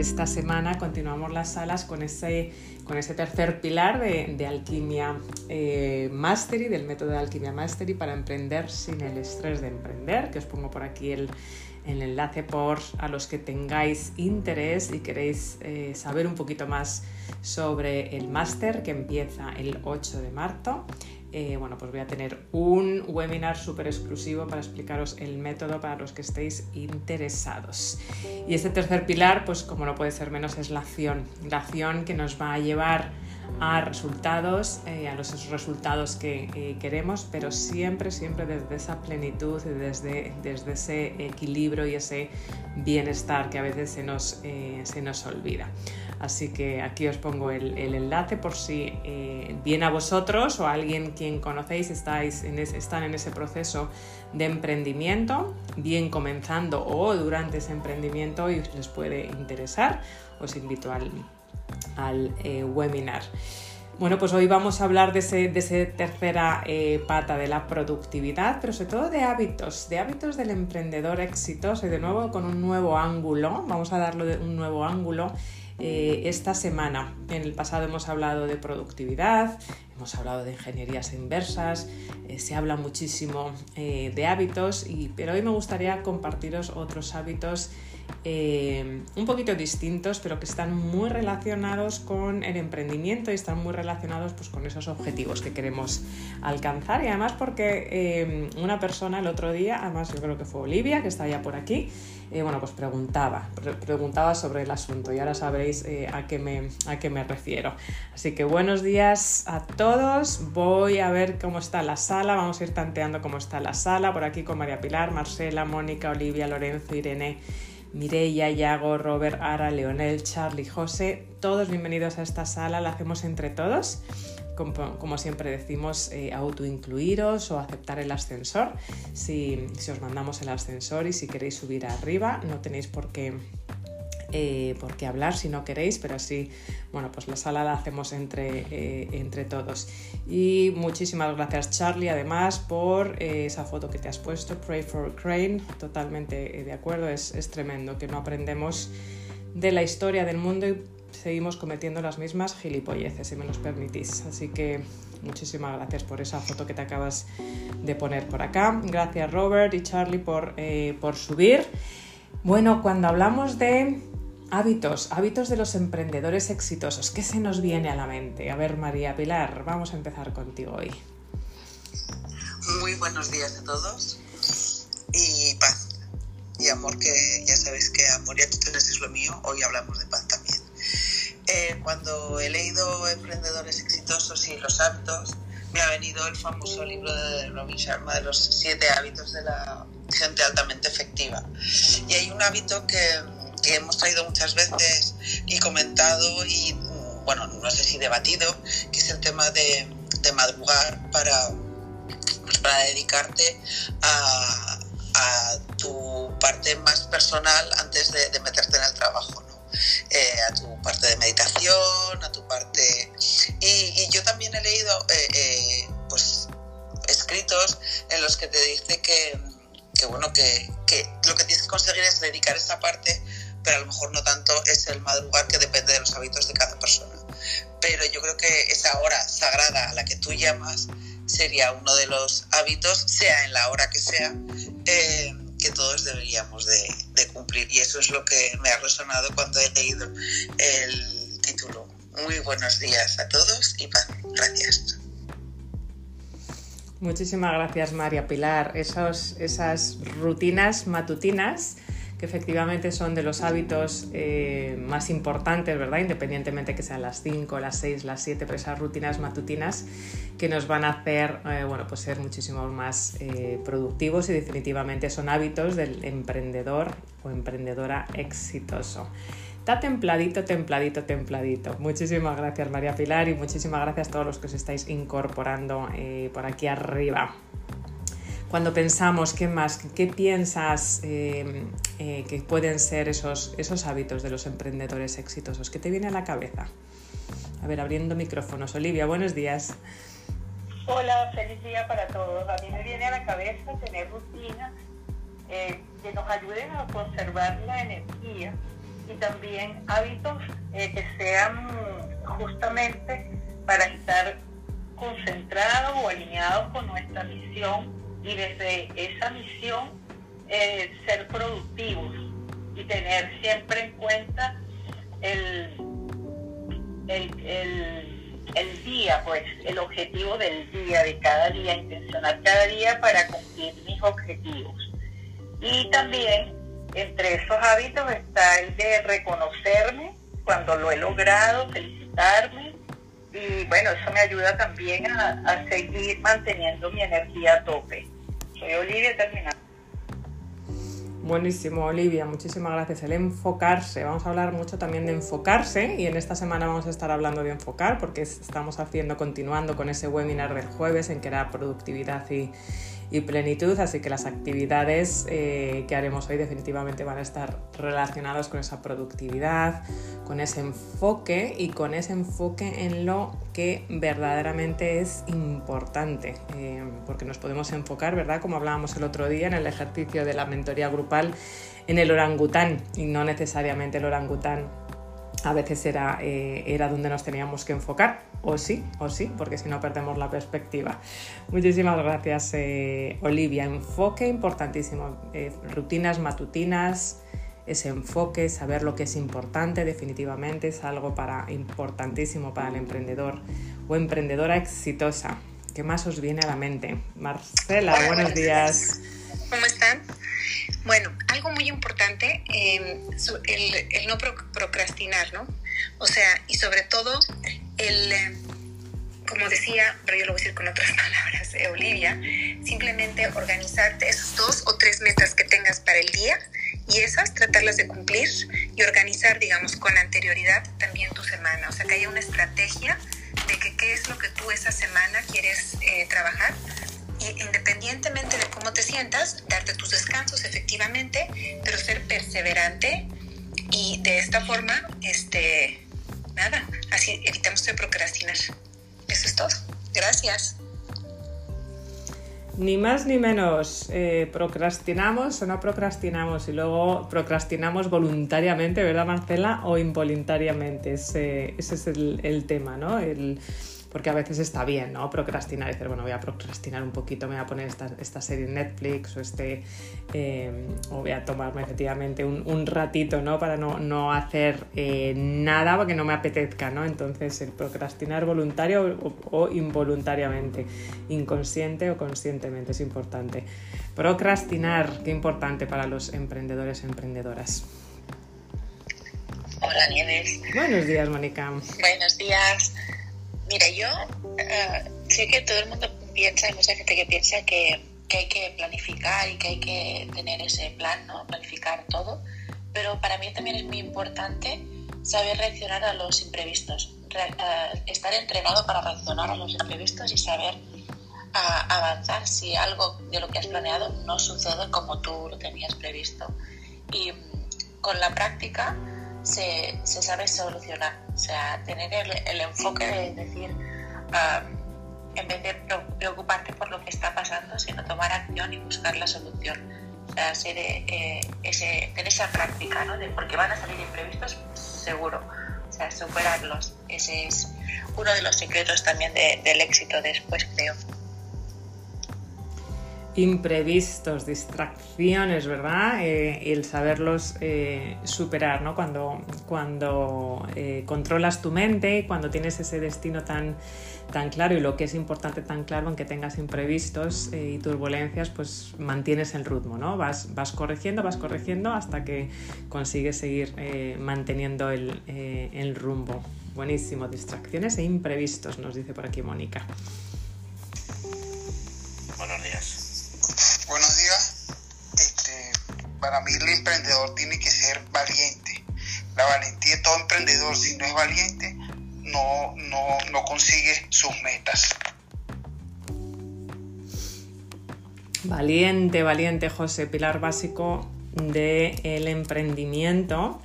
esta semana continuamos las salas con ese, con ese tercer pilar de, Alquimia eh, Mastery, del método de Alquimia Mastery para emprender sin el estrés de emprender, que os pongo por aquí el, enlace por a los que tengáis interés y queréis eh, saber un poquito más sobre el máster que empieza el 8 de marzo. Eh, bueno, pues voy a tener un webinar súper exclusivo para explicaros el método para los que estéis interesados. Y este tercer pilar, pues como no puede ser menos, es la acción. La acción que nos va a llevar a resultados, eh, a los resultados que eh, queremos, pero siempre, siempre desde esa plenitud, desde, desde ese equilibrio y ese bienestar que a veces se nos, se nos olvida. Así que aquí os pongo el, enlace por si eh, bien a vosotros o a alguien quien conocéis estáis en están en ese proceso de emprendimiento, bien comenzando o durante ese emprendimiento y les puede interesar, os invito al, al eh, webinar. Bueno, pues hoy vamos a hablar de esa tercera eh, pata de la productividad, pero sobre todo de hábitos, de hábitos del emprendedor exitoso y de nuevo con un nuevo ángulo, vamos a darle un nuevo ángulo eh, esta semana. En el pasado hemos hablado de productividad, hemos hablado de ingenierías inversas, se habla muchísimo de hábitos, y, pero hoy me gustaría compartiros otros hábitos un poquito distintos, pero que están muy relacionados con el emprendimiento y están muy relacionados pues, con esos objetivos que queremos alcanzar. Y además porque una persona el otro día, además yo creo que fue Olivia, que está ya por aquí, eh, bueno, pues preguntaba, preguntaba sobre el asunto y ahora sabréis eh, a, qué me, a qué me refiero. Así que buenos días a todos, voy a ver cómo está la sala, vamos a ir tanteando cómo está la sala, por aquí con María Pilar, Marcela, Mónica, Olivia, Lorenzo, Irene. Mireia, Yago, Robert, Ara, Leonel, Charlie, José, todos bienvenidos a esta sala, la hacemos entre todos como, siempre decimos, eh, autoincluiros o aceptar el ascensor. Si, os mandamos el ascensor y si queréis subir arriba, no tenéis por qué eh, por qué hablar si no queréis, pero así, bueno, pues la sala la hacemos entre, eh, entre todos. Y muchísimas gracias Charlie, además, por esa foto que te has puesto, Pray for Crane, totalmente de acuerdo, es, es tremendo que no aprendemos de la historia del mundo y seguimos cometiendo las mismas gilipolleces, si me los permitís. Así que muchísimas gracias por esa foto que te acabas de poner por acá. Gracias Robert y Charlie por, eh, por subir. Bueno, cuando hablamos de hábitos, hábitos de los emprendedores exitosos, ¿qué se nos viene a la mente? A ver, María Pilar, vamos a empezar contigo hoy. Muy buenos días a todos y paz y amor, que ya sabéis que amor y actitudes es lo mío. Hoy hablamos de paz también. Eh, cuando he leído Emprendedores Exitosos y los hábitos, me ha venido el famoso libro de Robin Sharma de los siete hábitos de la gente altamente efectiva. Y hay un hábito que, hemos traído muchas veces y comentado y, bueno, no sé si debatido, que es el tema de, madrugar para, pues, para dedicarte a, tu parte más personal antes de, de meterte en el trabajo. Eh, a tu parte de meditación, a tu parte... Y, yo también he leído eh, eh, pues escritos en los que te dice que, bueno, que, lo que tienes que conseguir es dedicar esa parte, pero a lo mejor no tanto es el madrugar que depende de los hábitos de cada persona. Pero yo creo que esa hora sagrada a la que tú llamas sería uno de los hábitos, sea en la hora que sea, que todos deberíamos de, cumplir. Y eso es lo que me ha resonado cuando he leído el título. Muy buenos días a todos y paz. Gracias. Muchísimas gracias María Pilar. Esos, esas rutinas matutinas que efectivamente son de los hábitos eh, más importantes, ¿verdad? Independientemente que sean las 5, las 6, las 7, pero esas rutinas matutinas que nos van a hacer, eh, bueno, pues ser muchísimo más eh, productivos y definitivamente son hábitos del emprendedor o emprendedora exitoso. Está templadito, templadito, templadito. Muchísimas gracias María Pilar y muchísimas gracias a todos los que os estáis incorporando por aquí arriba cuando pensamos, ¿qué más? ¿Qué piensas eh, eh, que pueden ser esos, esos hábitos de los emprendedores exitosos? ¿Qué te viene a la cabeza? A ver, abriendo micrófonos. Olivia, buenos días. Hola, feliz día para todos. A mí me viene a la cabeza tener rutinas eh, que nos ayuden a conservar la energía y también hábitos eh, que sean justamente para estar concentrados o alineados con nuestra misión y desde esa misión eh, ser productivos y tener siempre en cuenta el, el, día, pues el objetivo del día, de cada día, intencionar cada día para cumplir mis objetivos. Y también entre esos hábitos está el de reconocerme cuando lo he logrado, felicitarme. Bueno, eso me ayuda también a, a seguir manteniendo mi energía a tope. Soy Olivia Terminal. Buenísimo, Olivia, muchísimas gracias. El enfocarse, vamos a hablar mucho también de enfocarse y en esta semana vamos a estar hablando de enfocar porque estamos haciendo, continuando con ese webinar del jueves en que era productividad y, y plenitud, así que las actividades eh, que haremos hoy definitivamente van a estar relacionadas con esa productividad, con ese enfoque y con ese enfoque en lo que verdaderamente es importante, eh, porque nos podemos enfocar, ¿verdad? Como hablábamos el otro día en el ejercicio de la mentoría grupal, en el orangután y no necesariamente el orangután a veces era, eh, era donde nos teníamos que enfocar, o sí, o sí, porque si no perdemos la perspectiva. Muchísimas gracias, eh, Olivia. Enfoque importantísimo, eh, rutinas matutinas, ese enfoque, saber lo que es importante, definitivamente es algo para, importantísimo para el emprendedor o emprendedora exitosa. ¿Qué más os viene a la mente? Marcela, buenos días. ¿Cómo están? Bueno, algo muy importante, em, el, no procrastinar, ¿no? O sea, y sobre todo el, em, como decía, pero yo lo voy a decir con otras palabras, eh, Olivia, simplemente organizarte esos dos o tres metas que tengas para el día y esas tratarlas de cumplir y organizar, digamos, con anterioridad también tu semana. O sea, que haya una estrategia de que qué es lo que tú esa semana quieres eh, trabajar independientemente de cómo te sientas, darte tus descansos efectivamente, pero ser perseverante y de esta forma, este, nada, así evitamos de procrastinar. Eso es todo. Gracias. Ni más ni menos. Eh, procrastinamos o no procrastinamos y luego procrastinamos voluntariamente, ¿verdad, Marcela? O involuntariamente. Ese, ese es el, el tema, ¿no? El, porque a veces está bien, ¿no? Procrastinar y decir, bueno, voy a procrastinar un poquito, me voy a poner esta, esta serie en Netflix o este, eh, o voy a tomarme efectivamente un, un ratito, ¿no? Para no, no hacer eh, nada porque no me apetezca, ¿no? Entonces, el procrastinar voluntario o, o involuntariamente, inconsciente o conscientemente es importante. Procrastinar, qué importante para los emprendedores y emprendedoras. Hola Nieves. Buenos días, Mónica. Buenos días. Mira, yo uh, sé que todo el mundo piensa, hay mucha gente que piensa que, que, hay que planificar y que hay que tener ese plan, ¿no? Planificar todo, pero para mí también es muy importante saber reaccionar a los imprevistos, uh, estar entrenado para reaccionar a los imprevistos y saber uh, avanzar si algo de lo que has planeado no sucede como tú lo tenías previsto. Y con la práctica se, se sabe solucionar. O sea, tener el, el enfoque de decir, um, en vez de preocuparte por lo que está pasando, sino tomar acción y buscar la solución. O sea, ser, eh, ese, tener esa práctica, ¿no? De, porque van a salir imprevistos, seguro. O sea, superarlos. Ese es uno de los secretos también de, del éxito después, creo imprevistos, distracciones, ¿verdad? Eh, el saberlos eh, superar, ¿no? Cuando, cuando eh, controlas tu mente, cuando tienes ese destino tan, tan claro y lo que es importante tan claro, aunque tengas imprevistos y turbulencias, pues mantienes el ritmo, ¿no? Vas, vas corrigiendo, vas corrigiendo hasta que consigues seguir manteniendo el, el rumbo. Buenísimo, distracciones e imprevistos, nos dice por aquí Mónica. Buenos días buenos días. Este, para mí el emprendedor tiene que ser valiente. La valentía de todo emprendedor, si no es valiente, no, no, no consigue sus metas. Valiente, valiente, José, pilar básico del el emprendimiento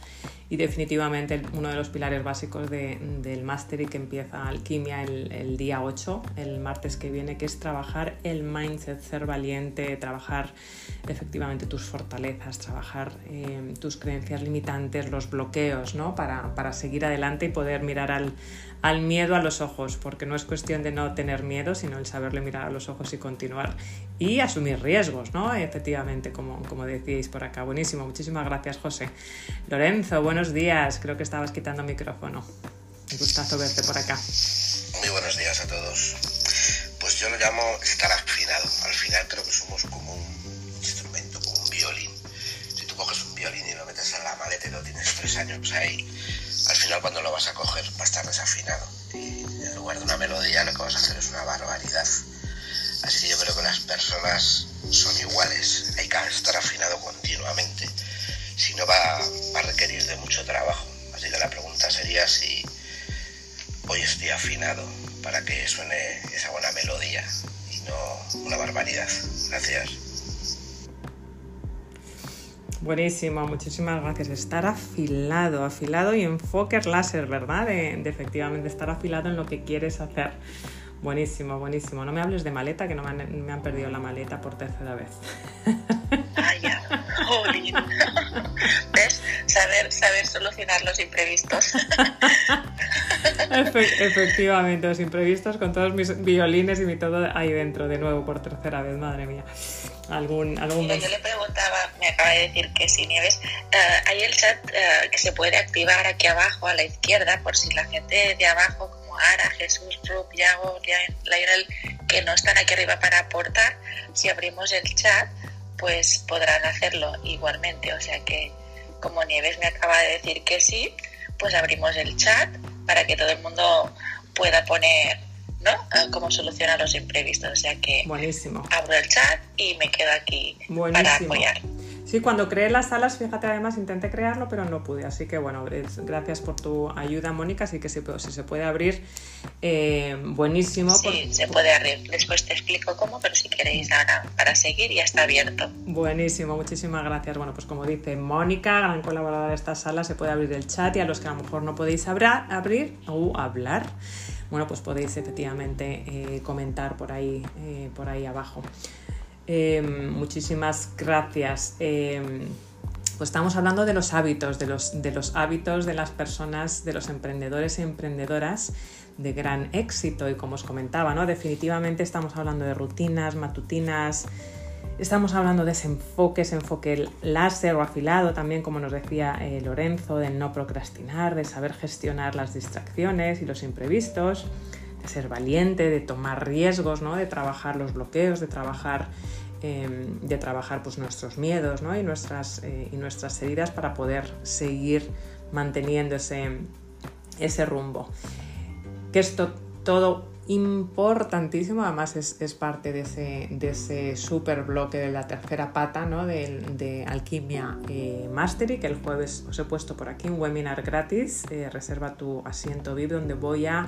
y definitivamente uno de los pilares básicos de, del Mastery que empieza Alquimia el, el, día 8, el martes que viene, que es trabajar el mindset, ser valiente, trabajar efectivamente tus fortalezas, trabajar eh, tus creencias limitantes, los bloqueos, ¿no? Para, para seguir adelante y poder mirar al, al miedo a los ojos, porque no es cuestión de no tener miedo, sino el saberle mirar a los ojos y continuar y asumir riesgos, ¿no? Efectivamente, como, como decíais por acá. Buenísimo, muchísimas gracias, José. Lorenzo, buenos días. Creo que estabas quitando micrófono. Un gustazo verte por acá. Muy buenos días a todos. Pues yo lo llamo estar afinado. Al final creo que somos como un instrumento, como un violín. Si tú coges un violín y lo metes en la maleta y lo tienes tres años ahí, final cuando lo vas a coger va a estar desafinado. Y en lugar de una melodía lo que vas a hacer es una barbaridad. Así que yo creo que las personas son iguales. Hay que estar afinado continuamente. Si no va, va a requerir de mucho trabajo. Así que la pregunta sería si hoy estoy afinado para que suene esa buena melodía y no una barbaridad. Gracias. Buenísimo, muchísimas gracias. Estar afilado, afilado y enfoque láser, ¿verdad? De, de, efectivamente estar afilado en lo que quieres hacer. Buenísimo, buenísimo. No me hables de maleta, que no me han, me han perdido la maleta por tercera vez. Vaya, jolín. ¿Ves? Saber, saber solucionar los imprevistos. Efe efectivamente, los imprevistos con todos mis violines y mi todo ahí dentro, de nuevo por tercera vez, madre mía. Algún, algún yo le preguntaba, me acaba de decir que sí, Nieves, uh, hay el chat uh, que se puede activar aquí abajo a la izquierda por si la gente de abajo, como Ara, Jesús, Rup, Yago, Lionel, que no están aquí arriba para aportar, si abrimos el chat, pues podrán hacerlo igualmente. O sea que, como Nieves me acaba de decir que sí, pues abrimos el chat para que todo el mundo pueda poner ¿no? cómo solucionar los imprevistos. O sea que Buenísimo. abro el chat y me quedo aquí Buenísimo. para apoyar. Sí, cuando creé las salas, fíjate, además intenté crearlo, pero no pude. Así que bueno, gracias por tu ayuda, Mónica. Así que si, si se puede abrir, eh, buenísimo. Sí, por... se puede abrir. Después te explico cómo, pero si queréis ahora para seguir, ya está abierto. Buenísimo, muchísimas gracias. Bueno, pues como dice Mónica, gran colaboradora de esta sala, se puede abrir el chat y a los que a lo mejor no podéis abrir, abrir o hablar bueno, pues podéis efectivamente eh, comentar por ahí, eh, por ahí abajo. Eh, muchísimas gracias. pues estamos hablando de los hábitos, de los, hábitos de las personas, de los emprendedores y emprendedoras de gran éxito. Y como os comentaba, ¿no? definitivamente estamos hablando de rutinas matutinas, Estamos hablando de ese enfoque, ese enfoque láser o afilado también, como nos decía eh, Lorenzo, de no procrastinar, de saber gestionar las distracciones y los imprevistos, de ser valiente, de tomar riesgos, ¿no? de trabajar los bloqueos, de trabajar, eh, de trabajar pues, nuestros miedos ¿no? y, nuestras, eh, y nuestras heridas para poder seguir manteniendo ese, ese rumbo. Que esto todo importantísimo, además es, es parte de ese, de ese super bloque de la tercera pata ¿no? de, de Alquimia eh, Mastery, que el jueves os he puesto por aquí un webinar gratis, eh, reserva tu asiento VIP, donde voy a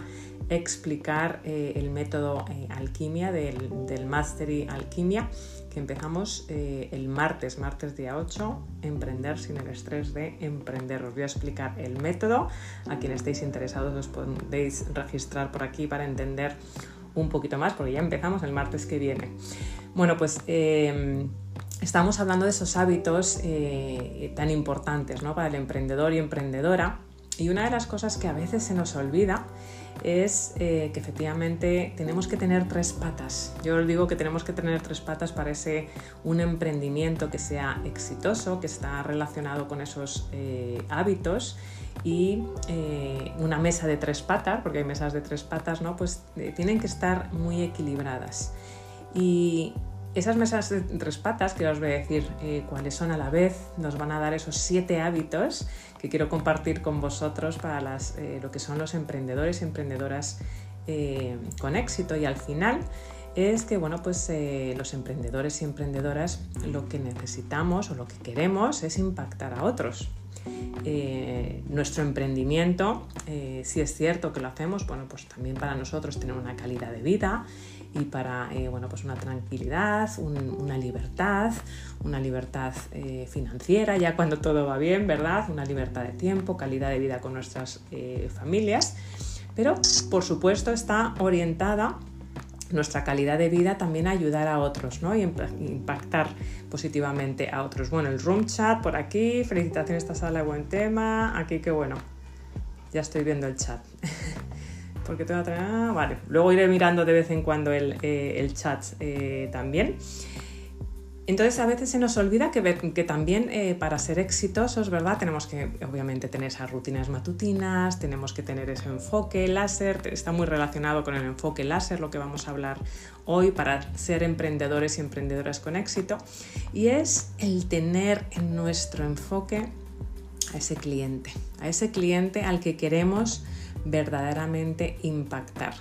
explicar eh, el método eh, Alquimia del, del Mastery Alquimia empezamos eh, el martes, martes día 8, emprender sin el estrés de emprender. Os voy a explicar el método. A quienes estéis interesados os podéis registrar por aquí para entender un poquito más, porque ya empezamos el martes que viene. Bueno, pues eh, estamos hablando de esos hábitos eh, tan importantes ¿no? para el emprendedor y emprendedora. Y una de las cosas que a veces se nos olvida es eh, que efectivamente tenemos que tener tres patas. Yo os digo que tenemos que tener tres patas para ese un emprendimiento que sea exitoso, que está relacionado con esos eh, hábitos y eh, una mesa de tres patas, porque hay mesas de tres patas, ¿no? Pues tienen que estar muy equilibradas. Y esas mesas de tres patas, que os voy a decir cuáles son a la vez, nos van a dar esos siete hábitos que quiero compartir con vosotros para las, eh, lo que son los emprendedores y emprendedoras eh, con éxito. Y al final es que bueno, pues, los emprendedores y emprendedoras lo que necesitamos o lo que queremos es impactar a otros. nuestro emprendimiento, si es cierto que lo hacemos, bueno, pues también para nosotros tener una calidad de vida y para eh, bueno, pues una tranquilidad, una libertad, una libertad eh, financiera, ya cuando todo va bien, ¿verdad? Una libertad de tiempo, calidad de vida con nuestras eh, familias, pero por supuesto está orientada nuestra calidad de vida también a ayudar a otros ¿no? y impactar positivamente a otros. Bueno, el room chat por aquí, felicitaciones esta sala, buen tema, aquí que bueno, ya estoy viendo el chat. Porque tengo ah, vale, luego iré mirando de vez en cuando el, eh, chat eh, también. Entonces a veces se nos olvida que, que también eh, para ser exitosos, ¿verdad? Tenemos que obviamente tener esas rutinas matutinas, tenemos que tener ese enfoque láser, está muy relacionado con el enfoque láser, lo que vamos a hablar hoy para ser emprendedores y emprendedoras con éxito, y es el tener en nuestro enfoque a ese cliente, a ese cliente al que queremos verdaderamente impactar.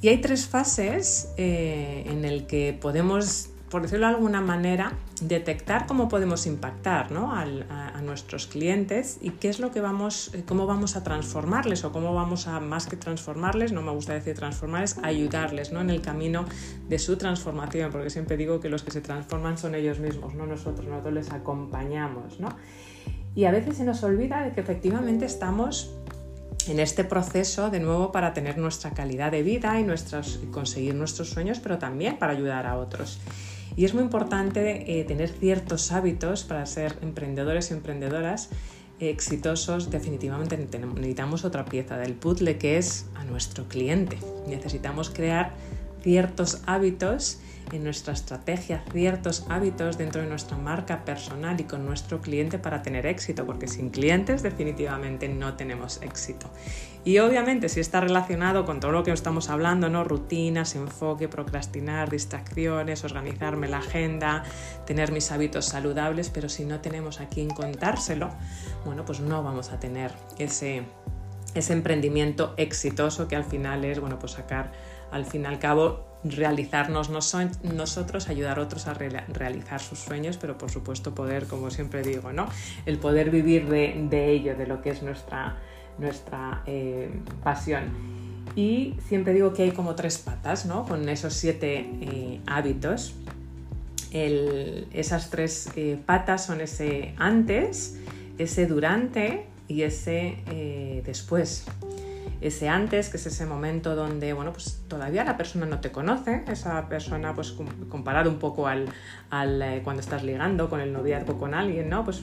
Y hay tres fases eh, en el que podemos por decirlo de alguna manera, detectar cómo podemos impactar a, nuestros clientes y qué es lo que vamos, eh, cómo vamos a transformarles o cómo vamos a, más que transformarles, no me gusta decir transformarles, ayudarles ¿no? en el camino de su transformación, porque siempre digo que los que se transforman son ellos mismos, no nosotros, nosotros les acompañamos. ¿no? Y a veces se nos olvida de que efectivamente estamos en este proceso de nuevo para tener nuestra calidad de vida y nuestros, conseguir nuestros sueños, pero también para ayudar a otros. Y es muy importante eh, tener ciertos hábitos para ser emprendedores y emprendedoras exitosos. Definitivamente necesitamos otra pieza del puzzle que es a nuestro cliente. Necesitamos crear ciertos hábitos en nuestra estrategia, ciertos hábitos dentro de nuestra marca personal y con nuestro cliente para tener éxito, porque sin clientes definitivamente no tenemos éxito. Y obviamente si está relacionado con todo lo que estamos hablando, ¿no? Rutinas, enfoque, procrastinar, distracciones, organizarme la agenda, tener mis hábitos saludables, pero si no tenemos a quien contárselo, bueno, pues no vamos a tener ese, ese emprendimiento exitoso que al final es, bueno, pues sacar al fin y al cabo realizarnos nosotros, ayudar a otros a realizar sus sueños, pero por supuesto poder, como siempre digo, ¿no? el poder vivir de, ello, de lo que es nuestra, nuestra eh, pasión. Y siempre digo que hay como tres patas, ¿no? Con esos siete eh, hábitos. esas tres eh, patas son ese antes, ese durante y ese después ese antes, que es ese momento donde, bueno, pues todavía la persona no te conoce, esa persona, pues comparado un poco al, eh, cuando estás ligando con el noviazgo con alguien, ¿no? Pues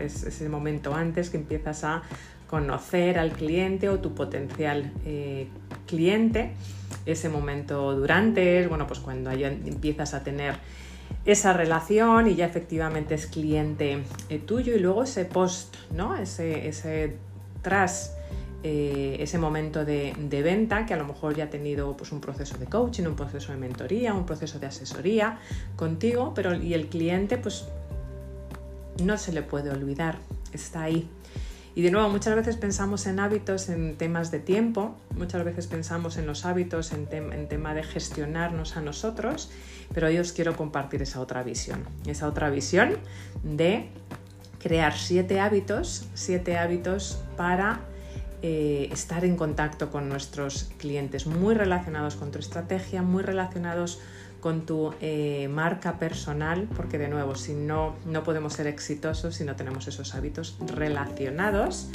es, ese momento antes que empiezas a conocer al cliente o tu potencial eh, cliente, ese momento durante es, bueno, pues cuando empiezas a tener esa relación y ya efectivamente es cliente eh, tuyo y luego ese post, ¿no? Ese, ese tras eh, ese momento de, venta que a lo mejor ya ha tenido pues, un proceso de coaching, un proceso de mentoría, un proceso de asesoría contigo, pero y el cliente pues no se le puede olvidar, está ahí. Y de nuevo, muchas veces pensamos en hábitos, en temas de tiempo, muchas veces pensamos en los hábitos, en, en tema de gestionarnos a nosotros, pero hoy os quiero compartir esa otra visión, esa otra visión de crear siete hábitos, siete hábitos para eh, estar en contacto con nuestros clientes, muy relacionados con tu estrategia, muy relacionados con tu eh, marca personal, porque de nuevo, si no, no podemos ser exitosos si no tenemos esos hábitos relacionados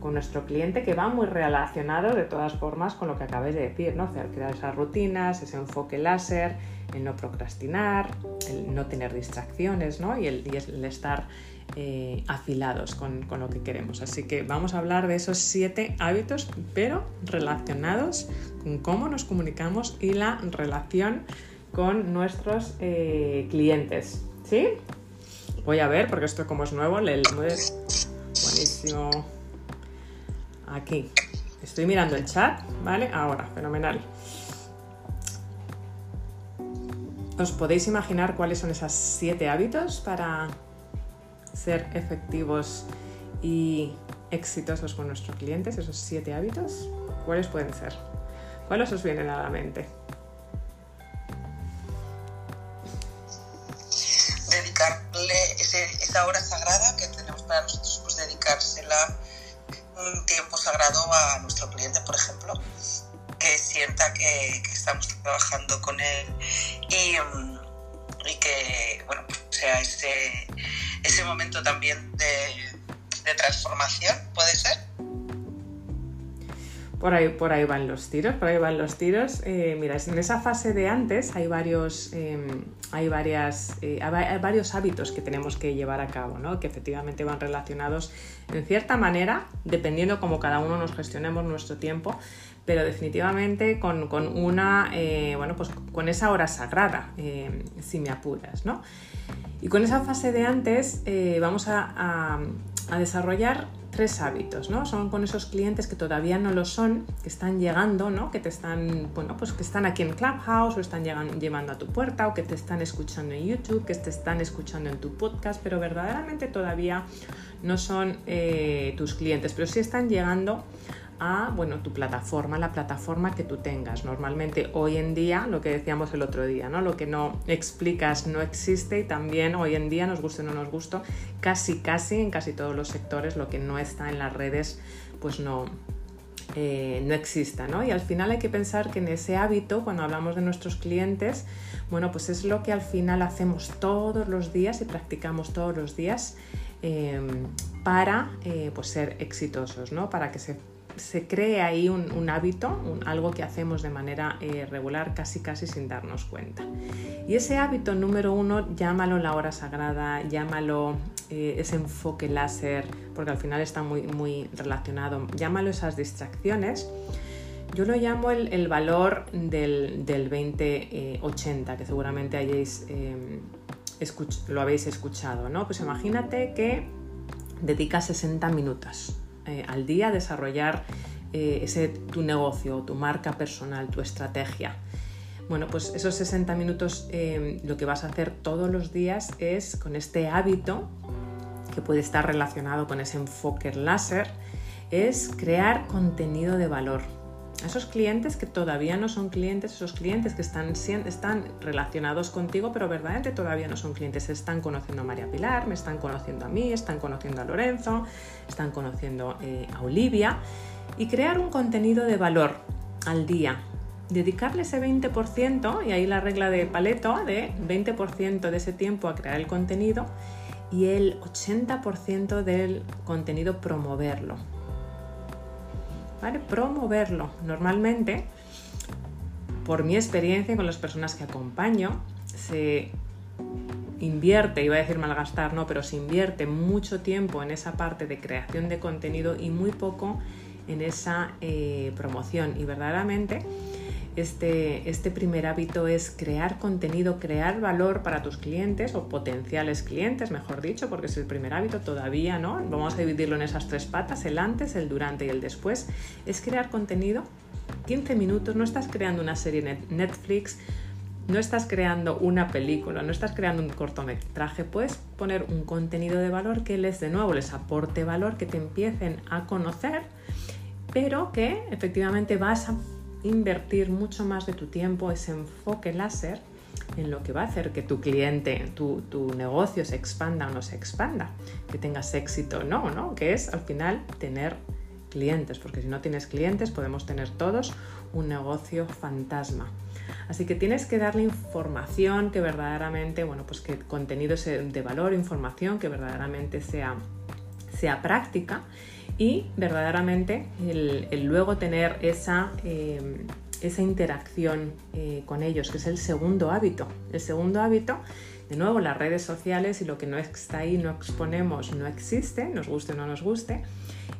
con nuestro cliente, que va muy relacionado de todas formas con lo que acabé de decir, ¿no? crear esas rutinas, ese enfoque láser, el no procrastinar, el no tener distracciones, ¿no? Y el estar eh, afilados con, lo que queremos. Así que vamos a hablar de esos siete hábitos, pero relacionados con cómo nos comunicamos y la relación con nuestros eh, clientes. ¿Sí? Voy a ver, porque esto como es nuevo, buenísimo. Aquí. Estoy mirando el chat, ¿vale? Ahora, fenomenal. ¿Os podéis imaginar cuáles son esos siete hábitos para ser efectivos y exitosos con nuestros clientes, esos siete hábitos, ¿cuáles pueden ser? ¿Cuáles os vienen a la mente? Dedicarle esa hora sagrada que tenemos para nosotros, pues dedicársela un tiempo sagrado a nuestro cliente, por ejemplo, que sienta que, estamos trabajando con él y, y que bueno, sea ese, ese momento también de, transformación, ¿puede ser? Por ahí, por ahí van los tiros, por ahí van los tiros. Eh, mira, en esa fase de antes hay varios, em, hay, varias, eh, hay varios hábitos que tenemos que llevar a cabo, ¿no? que efectivamente van relacionados en cierta manera, dependiendo cómo cada uno nos gestionemos nuestro tiempo, pero definitivamente con, con una, eh, bueno, pues con esa hora sagrada, em, si me apuras, ¿no? Y con esa fase de antes vamos a, a desarrollar tres hábitos, ¿no? Son con esos clientes que todavía no lo son, que están llegando, ¿no? Que te están, bueno, pues que están aquí en Clubhouse o están llegando, llevando a tu puerta o que te están escuchando en YouTube, que te están escuchando en tu podcast, pero verdaderamente todavía no son eh, tus clientes, pero sí están llegando a bueno, tu plataforma, la plataforma que tú tengas. Normalmente hoy en día, lo que decíamos el otro día, ¿no? lo que no explicas no existe y también hoy en día, nos guste o no nos guste, casi casi en casi todos los sectores lo que no está en las redes pues no, eh, no exista. ¿no? Y al final hay que pensar que en ese hábito, cuando hablamos de nuestros clientes, bueno, pues es lo que al final hacemos todos los días y practicamos todos los días eh, para eh, pues ser exitosos, ¿no? para que se se cree ahí un, hábito, algo que hacemos de manera eh, regular casi casi sin darnos cuenta. Y ese hábito número uno, llámalo la hora sagrada, llámalo eh, ese enfoque láser, porque al final está muy, muy relacionado, llámalo esas distracciones. Yo lo llamo el, valor del, del 2080, que seguramente hayáis, lo habéis escuchado, ¿no? Pues imagínate que dedicas 60 minutos eh, al día desarrollar eh, ese, tu negocio, tu marca personal, tu estrategia. Bueno, pues esos 60 minutos eh, lo que vas a hacer todos los días es con este hábito que puede estar relacionado con ese enfoque láser, es crear contenido de valor esos clientes que todavía no son clientes, esos clientes que están, están relacionados contigo, pero verdaderamente todavía no son clientes. Están conociendo a María Pilar, me están conociendo a mí, están conociendo a Lorenzo, están conociendo eh, a Olivia. Y crear un contenido de valor al día. Dedicarle ese 20%, y ahí la regla de Paleto, de 20% de ese tiempo a crear el contenido y el 80% del contenido promoverlo Promoverlo. Normalmente, por mi experiencia con las personas que acompaño, se invierte, iba a decir malgastar, no, pero se invierte mucho tiempo en esa parte de creación de contenido y muy poco en esa eh, promoción. Y verdaderamente este, este primer hábito es crear contenido, crear valor para tus clientes o potenciales clientes, mejor dicho, porque es el primer hábito todavía, ¿no? Vamos a dividirlo en esas tres patas, el antes, el durante y el después. Es crear contenido, 15 minutos, no estás creando una serie Netflix, no estás creando una película, no estás creando un cortometraje, puedes poner un contenido de valor que les de nuevo les aporte valor, que te empiecen a conocer, pero que efectivamente vas a invertir mucho más de tu tiempo, ese enfoque láser, en lo que va a hacer que tu cliente, tu, negocio se expanda o no se expanda, que tengas éxito o no, ¿no? Que es al final tener clientes, porque si no tienes clientes podemos tener todos un negocio fantasma. Así que tienes que darle información que verdaderamente, bueno, pues que contenido de valor, información que verdaderamente sea, sea práctica y verdaderamente el, luego tener esa, eh, esa interacción eh, con ellos, que es el segundo hábito. El segundo hábito, de nuevo, las redes sociales y lo que no está ahí, no exponemos, no existe, nos guste o no nos guste.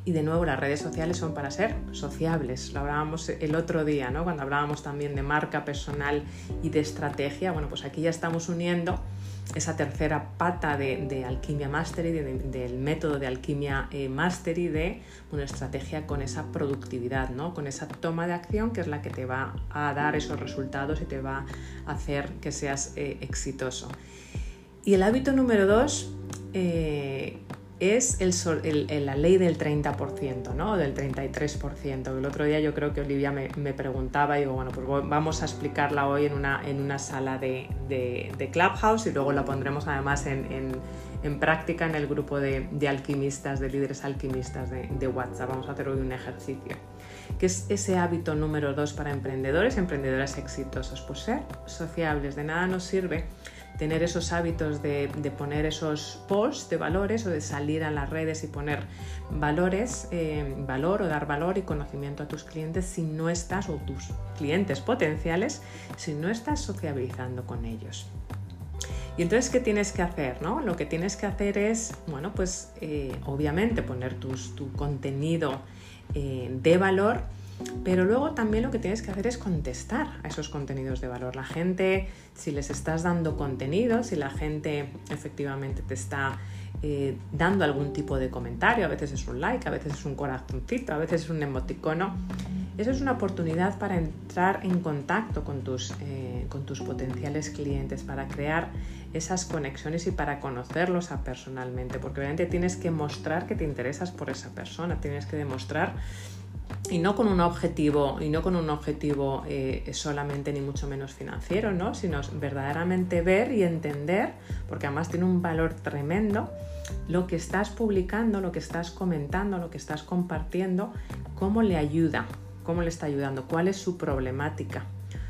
Y de nuevo, las redes sociales son para ser sociables. Lo hablábamos el otro día, ¿no? Cuando hablábamos también de marca personal y de estrategia. Bueno, pues aquí ya estamos uniendo esa tercera pata de, Alquimia Mastery, del método de Alquimia eh, Mastery, de una estrategia con esa productividad, ¿no? con esa toma de acción que es la que te va a dar esos resultados y te va a hacer que seas eh, exitoso. Y el hábito número dos, eh, es la ley del 30%, ¿no? del 33%. El otro día yo creo que Olivia me, preguntaba y digo, bueno, pues vamos a explicarla hoy en una, en una sala de, Clubhouse y luego la pondremos además en, práctica en el grupo de, alquimistas, de líderes alquimistas de, WhatsApp. Vamos a hacer hoy un ejercicio. ¿Qué es ese hábito número dos para emprendedores, emprendedoras exitosos? Pues ser sociables. De nada nos sirve tener esos hábitos de, poner esos posts de valores o de salir a las redes y poner valores, eh, valor o dar valor y conocimiento a tus clientes si no estás, o tus clientes potenciales, si no estás sociabilizando con ellos. Y entonces, ¿qué tienes que hacer? No? Lo que tienes que hacer es, bueno, pues eh, obviamente poner tu contenido eh, de valor, pero luego también lo que tienes que hacer es contestar a esos contenidos de valor. La gente, si les estás dando contenido, si la gente efectivamente te está eh, dando algún tipo de comentario, a veces es un like, a veces es un corazoncito, a veces es un emoticono, eso es una oportunidad para entrar en contacto con tus, eh, con tus potenciales clientes, para crear esas conexiones y para conocerlos personalmente, porque obviamente tienes que mostrar que te interesas por esa persona, tienes que demostrar y no con un objetivo y no con un objetivo eh, solamente ni mucho menos financiero no sino verdaderamente ver y entender porque además tiene un valor tremendo lo que estás publicando lo que estás comentando lo que estás compartiendo cómo le ayuda cómo le está ayudando cuál es su problemática.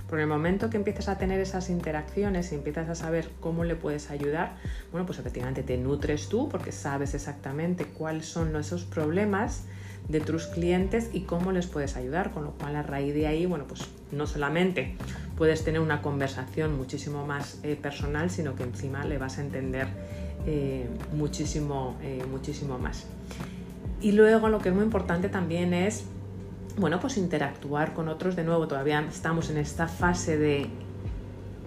Por el momento que empiezas a tener esas interacciones y empiezas a saber cómo le puedes ayudar, bueno, pues efectivamente te nutres tú porque sabes exactamente cuáles son esos problemas de tus clientes y cómo les puedes ayudar, con lo cual a raíz de ahí, bueno, pues no solamente puedes tener una conversación muchísimo más eh, personal, sino que encima le vas a entender eh, muchísimo, eh, muchísimo más. Y luego lo que es muy importante también es, bueno, pues interactuar con otros de nuevo. Todavía estamos en esta fase de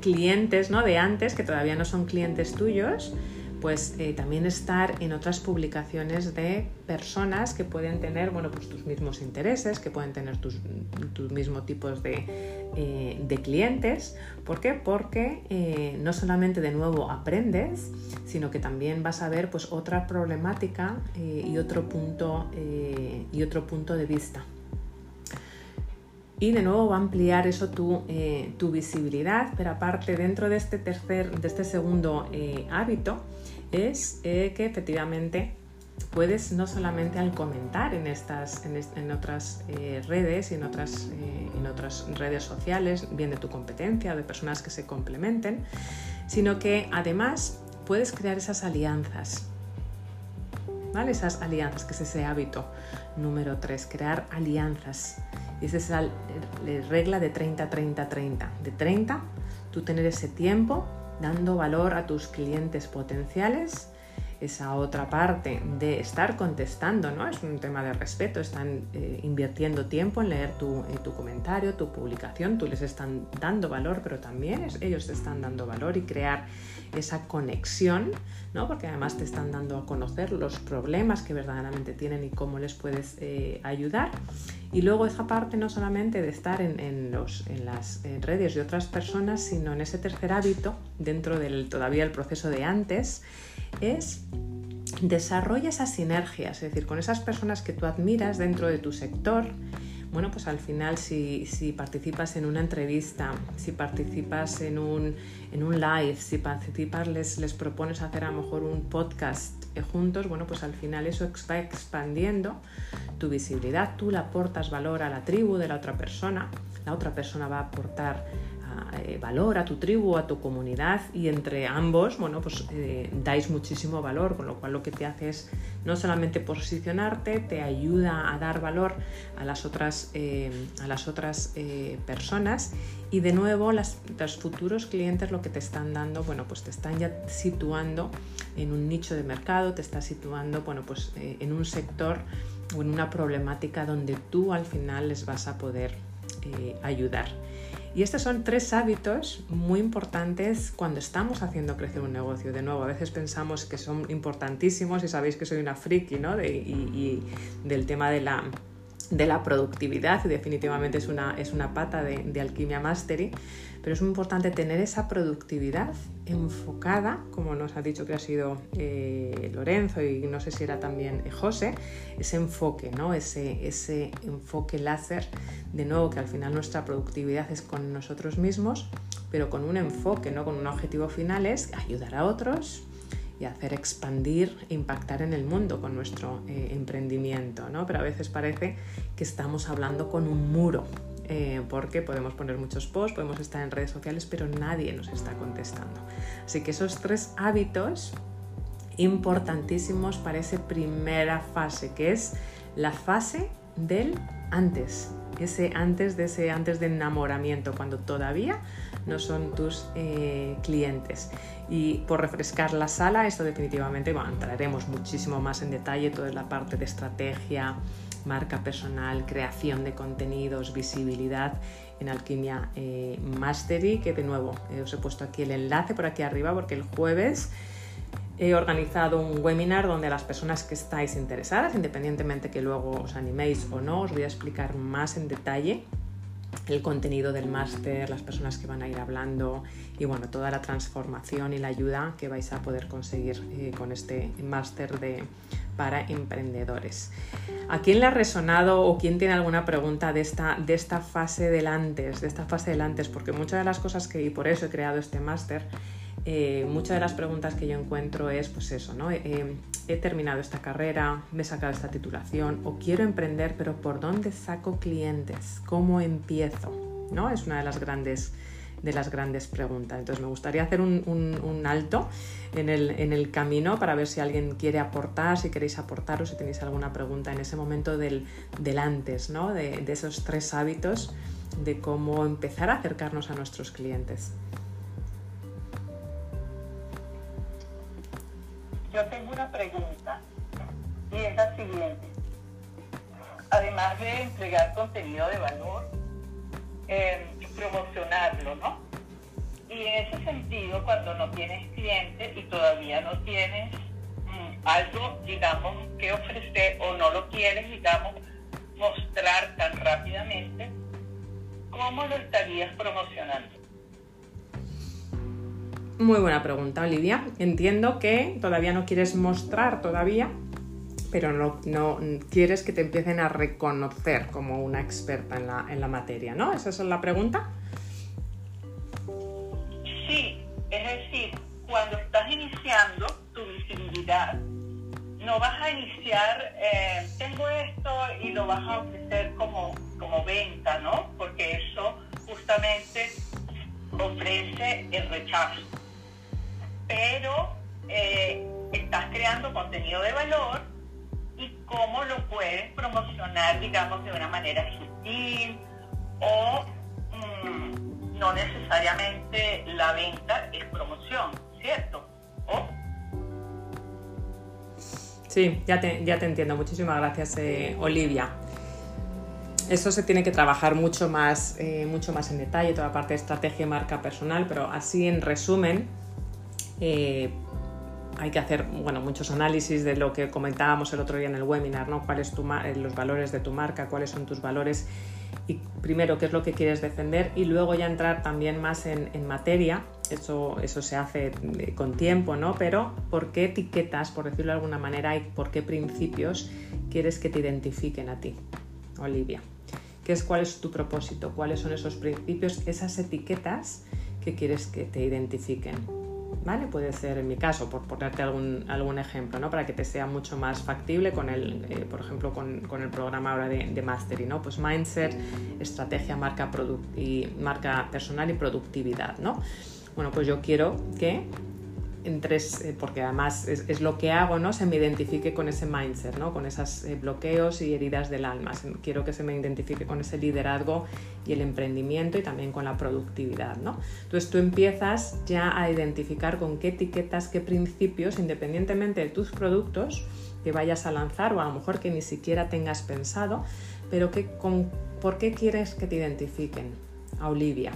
clientes, ¿no? De antes, que todavía no son clientes tuyos, pues eh, también estar en otras publicaciones de personas que pueden tener bueno, pues tus mismos intereses, que pueden tener tus, mismos tipos de, eh, clientes. ¿Por qué? Porque eh, no solamente de nuevo aprendes, sino que también vas a ver pues, otra problemática y, otro punto, y otro punto de vista. Y de nuevo va a ampliar eso tu, tu visibilidad, pero aparte dentro de este tercer, de este segundo hábito, es eh, que efectivamente puedes no solamente al comentar en, estas, en, otras eh, redes y en otras, eh, en otras redes sociales, bien de tu competencia o de personas que se complementen, sino que además puedes crear esas alianzas. ¿Vale? Esas alianzas, que es ese hábito número 3, crear alianzas. Y esa es la regla de 30-30-30. De 30, tú tener ese tiempo dando valor a tus clientes potenciales, esa otra parte de estar contestando, ¿no? Es un tema de respeto, están eh, invirtiendo tiempo en leer tu, eh, tu, comentario, tu publicación, tú les están dando valor, pero también ellos te están dando valor y crear esa conexión, ¿no? Porque además te están dando a conocer los problemas que verdaderamente tienen y cómo les puedes eh, ayudar. Y luego esa parte no solamente de estar en, los, en las redes de otras personas, sino en ese tercer hábito, dentro del todavía el proceso de antes, es desarrolla esas sinergias, es decir, con esas personas que tú admiras dentro de tu sector, bueno, pues al final si, participas en una entrevista, si participas en un, live, si participas, les, les, propones hacer a lo mejor un podcast juntos, bueno, pues al final eso va expandiendo tu visibilidad, tú le aportas valor a la tribu de la otra persona, la otra persona va a aportar eh, valor a tu tribu, a tu comunidad y entre ambos, bueno, pues eh, dais muchísimo valor, con lo cual lo que te hace es no solamente posicionarte, te ayuda a dar valor a las otras, eh, a las otras personas y de nuevo las, los futuros clientes lo que te están dando, bueno, pues te están ya situando en un nicho de mercado, te está situando, bueno, pues en un sector o en una problemática donde tú al final les vas a poder ayudar. Y estos son tres hábitos muy importantes cuando estamos haciendo crecer un negocio. De nuevo, a veces pensamos que son importantísimos y sabéis que soy una friki ¿no? y, del tema de la, de la productividad y definitivamente es una, es una pata de, de Alquimia Mastery pero es muy importante tener esa productividad enfocada, como nos ha dicho que ha sido eh, Lorenzo y no sé si era también eh, José, ese enfoque, ¿no? ese, ese enfoque láser, de nuevo que al final nuestra productividad es con nosotros mismos, pero con un enfoque, ¿no? con un objetivo final es ayudar a otros y hacer expandir e impactar en el mundo con nuestro eh, emprendimiento, ¿no? Pero a veces parece que estamos hablando con un muro, eh, porque podemos poner muchos posts, podemos estar en redes sociales, pero nadie nos está contestando. Así que esos tres hábitos importantísimos para esa primera fase, que es la fase del antes, ese antes de ese antes de enamoramiento, cuando todavía no son tus eh, clientes. Y por refrescar la sala, esto definitivamente bueno, entraremos muchísimo más en detalle, toda la parte de estrategia, marca personal, creación de contenidos, visibilidad en Alquimia eh, Mastery, que de nuevo eh, os he puesto aquí el enlace por aquí arriba porque el jueves he organizado un webinar donde las personas que estáis interesadas, independientemente que luego os animéis o no, os voy a explicar más en detalle el contenido del máster, las personas que van a ir hablando y bueno, toda la transformación y la ayuda que vais a poder conseguir eh, con este máster de para emprendedores. ¿A quién le ha resonado o quién tiene alguna pregunta de esta, de esta fase del antes, de esta fase del? Porque muchas de las cosas que, y por eso he creado este máster, eh, muchas de las preguntas que yo encuentro es, pues eso, ¿no? Eh, he terminado esta carrera, me he sacado esta titulación o quiero emprender, pero ¿por dónde saco clientes? ¿Cómo empiezo? ¿No? Es una de las grandes de las grandes preguntas. Entonces me gustaría hacer un, alto en el, camino para ver si alguien quiere aportar, si queréis aportar o si tenéis alguna pregunta en ese momento del, antes, ¿no? de, de esos tres hábitos de cómo empezar a acercarnos a nuestros clientes. Yo tengo una pregunta y es la siguiente. Además de entregar contenido de valor, eh, promocionarlo, ¿no? Y en ese sentido, cuando no tienes clientes y todavía no tienes mm, algo, digamos, que ofrecer o no lo quieres, digamos, mostrar tan rápidamente, ¿cómo lo estarías promocionando? Muy buena pregunta, Olivia. Entiendo que todavía no quieres mostrar todavía, pero no, quieres que te empiecen a reconocer como una experta en la, en la materia, ¿no? ¿Esa es la pregunta? Sí, es decir, cuando estás iniciando tu visibilidad, no vas a iniciar, eh, tengo esto y lo vas a ofrecer como, como venta, ¿no? Porque eso justamente ofrece el rechazo pero eh, estás creando contenido de valor y cómo lo puedes promocionar, digamos, de una manera sutil o mm, no necesariamente la venta es promoción, ¿cierto? Sí, ya te, ya te entiendo. Muchísimas gracias, eh, Olivia. Eso se tiene que trabajar mucho más, eh, mucho más en detalle, toda la parte de estrategia y marca personal, pero así en resumen, eh, hay que hacer bueno, muchos análisis de lo que comentábamos el otro día en el webinar, ¿no? cuáles son eh, los valores de tu marca, cuáles son tus valores y primero qué es lo que quieres defender y luego ya entrar también más en, materia, eso, eso se hace eh, con tiempo, ¿no? pero por qué etiquetas, por decirlo de alguna manera, y por qué principios quieres que te identifiquen a ti, Olivia. ¿Qué es, ¿Cuál es tu propósito? ¿Cuáles son esos principios, esas etiquetas que quieres que te identifiquen? ¿Vale? Puede ser en mi caso, por ponerte algún, algún ejemplo, ¿no? Para que te sea mucho más factible con el, eh, por ejemplo, con, con, el programa ahora de, de Mastery, ¿no? Pues mindset, estrategia, marca, y marca personal y productividad, ¿no? Bueno, pues yo quiero que en tres, eh, porque además es, lo que hago, ¿no? Se me identifique con ese mindset, ¿no? Con esos eh, bloqueos y heridas del alma. Quiero que se me identifique con ese liderazgo y el emprendimiento y también con la productividad, ¿no? Entonces tú empiezas ya a identificar con qué etiquetas, qué principios, independientemente de tus productos que vayas a lanzar o a lo mejor que ni siquiera tengas pensado, pero que con, ¿por qué quieres que te identifiquen? A Olivia,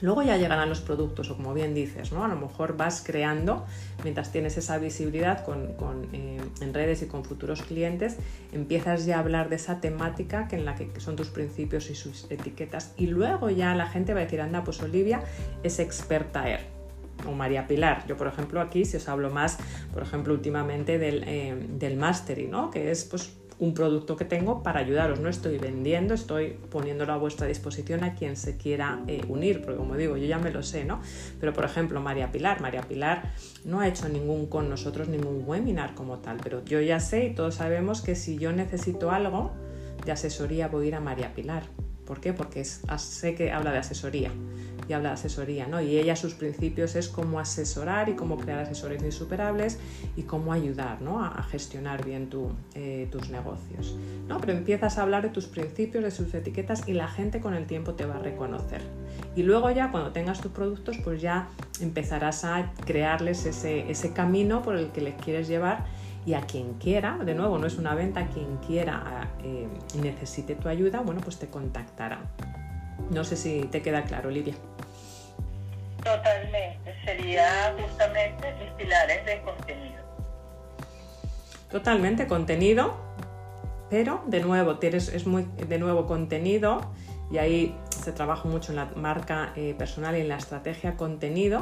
Luego ya llegarán los productos, o como bien dices, ¿no? A lo mejor vas creando, mientras tienes esa visibilidad con, eh, en redes y con futuros clientes, empiezas ya a hablar de esa temática que en la que son tus principios y sus etiquetas. Y luego ya la gente va a decir, anda, pues Olivia es experta en o María Pilar. Yo, por ejemplo, aquí si os hablo más, por ejemplo, últimamente del, eh, mastery, ¿no? Que es pues un producto que tengo para ayudaros. No estoy vendiendo, estoy poniéndolo a vuestra disposición a quien se quiera eh, unir, porque como digo, yo ya me lo sé, ¿no? Pero por ejemplo, María Pilar, María Pilar no ha hecho ningún con nosotros, ningún webinar como tal, pero yo ya sé y todos sabemos que si yo necesito algo de asesoría voy a ir a María Pilar. ¿Por qué? Porque sé que habla de asesoría y habla de asesoría, ¿no? Y ella sus principios es cómo asesorar y cómo crear asesores insuperables y cómo ayudar, ¿no? A, gestionar bien eh, tus negocios, ¿no? Pero empiezas a hablar de tus principios, de sus etiquetas y la gente con el tiempo te va a reconocer. Y luego ya cuando tengas tus productos, pues ya empezarás a crearles ese, ese camino por el que les quieres llevar y a quien quiera, de nuevo, no es una venta, quien quiera eh, necesite tu ayuda, bueno, pues te contactará. No sé si te queda claro, Olivia. Totalmente, sería justamente mis pilares de contenido. Totalmente, contenido, pero de nuevo, tienes, es muy de nuevo contenido y ahí se trabaja mucho en la marca eh, personal y en la estrategia contenido,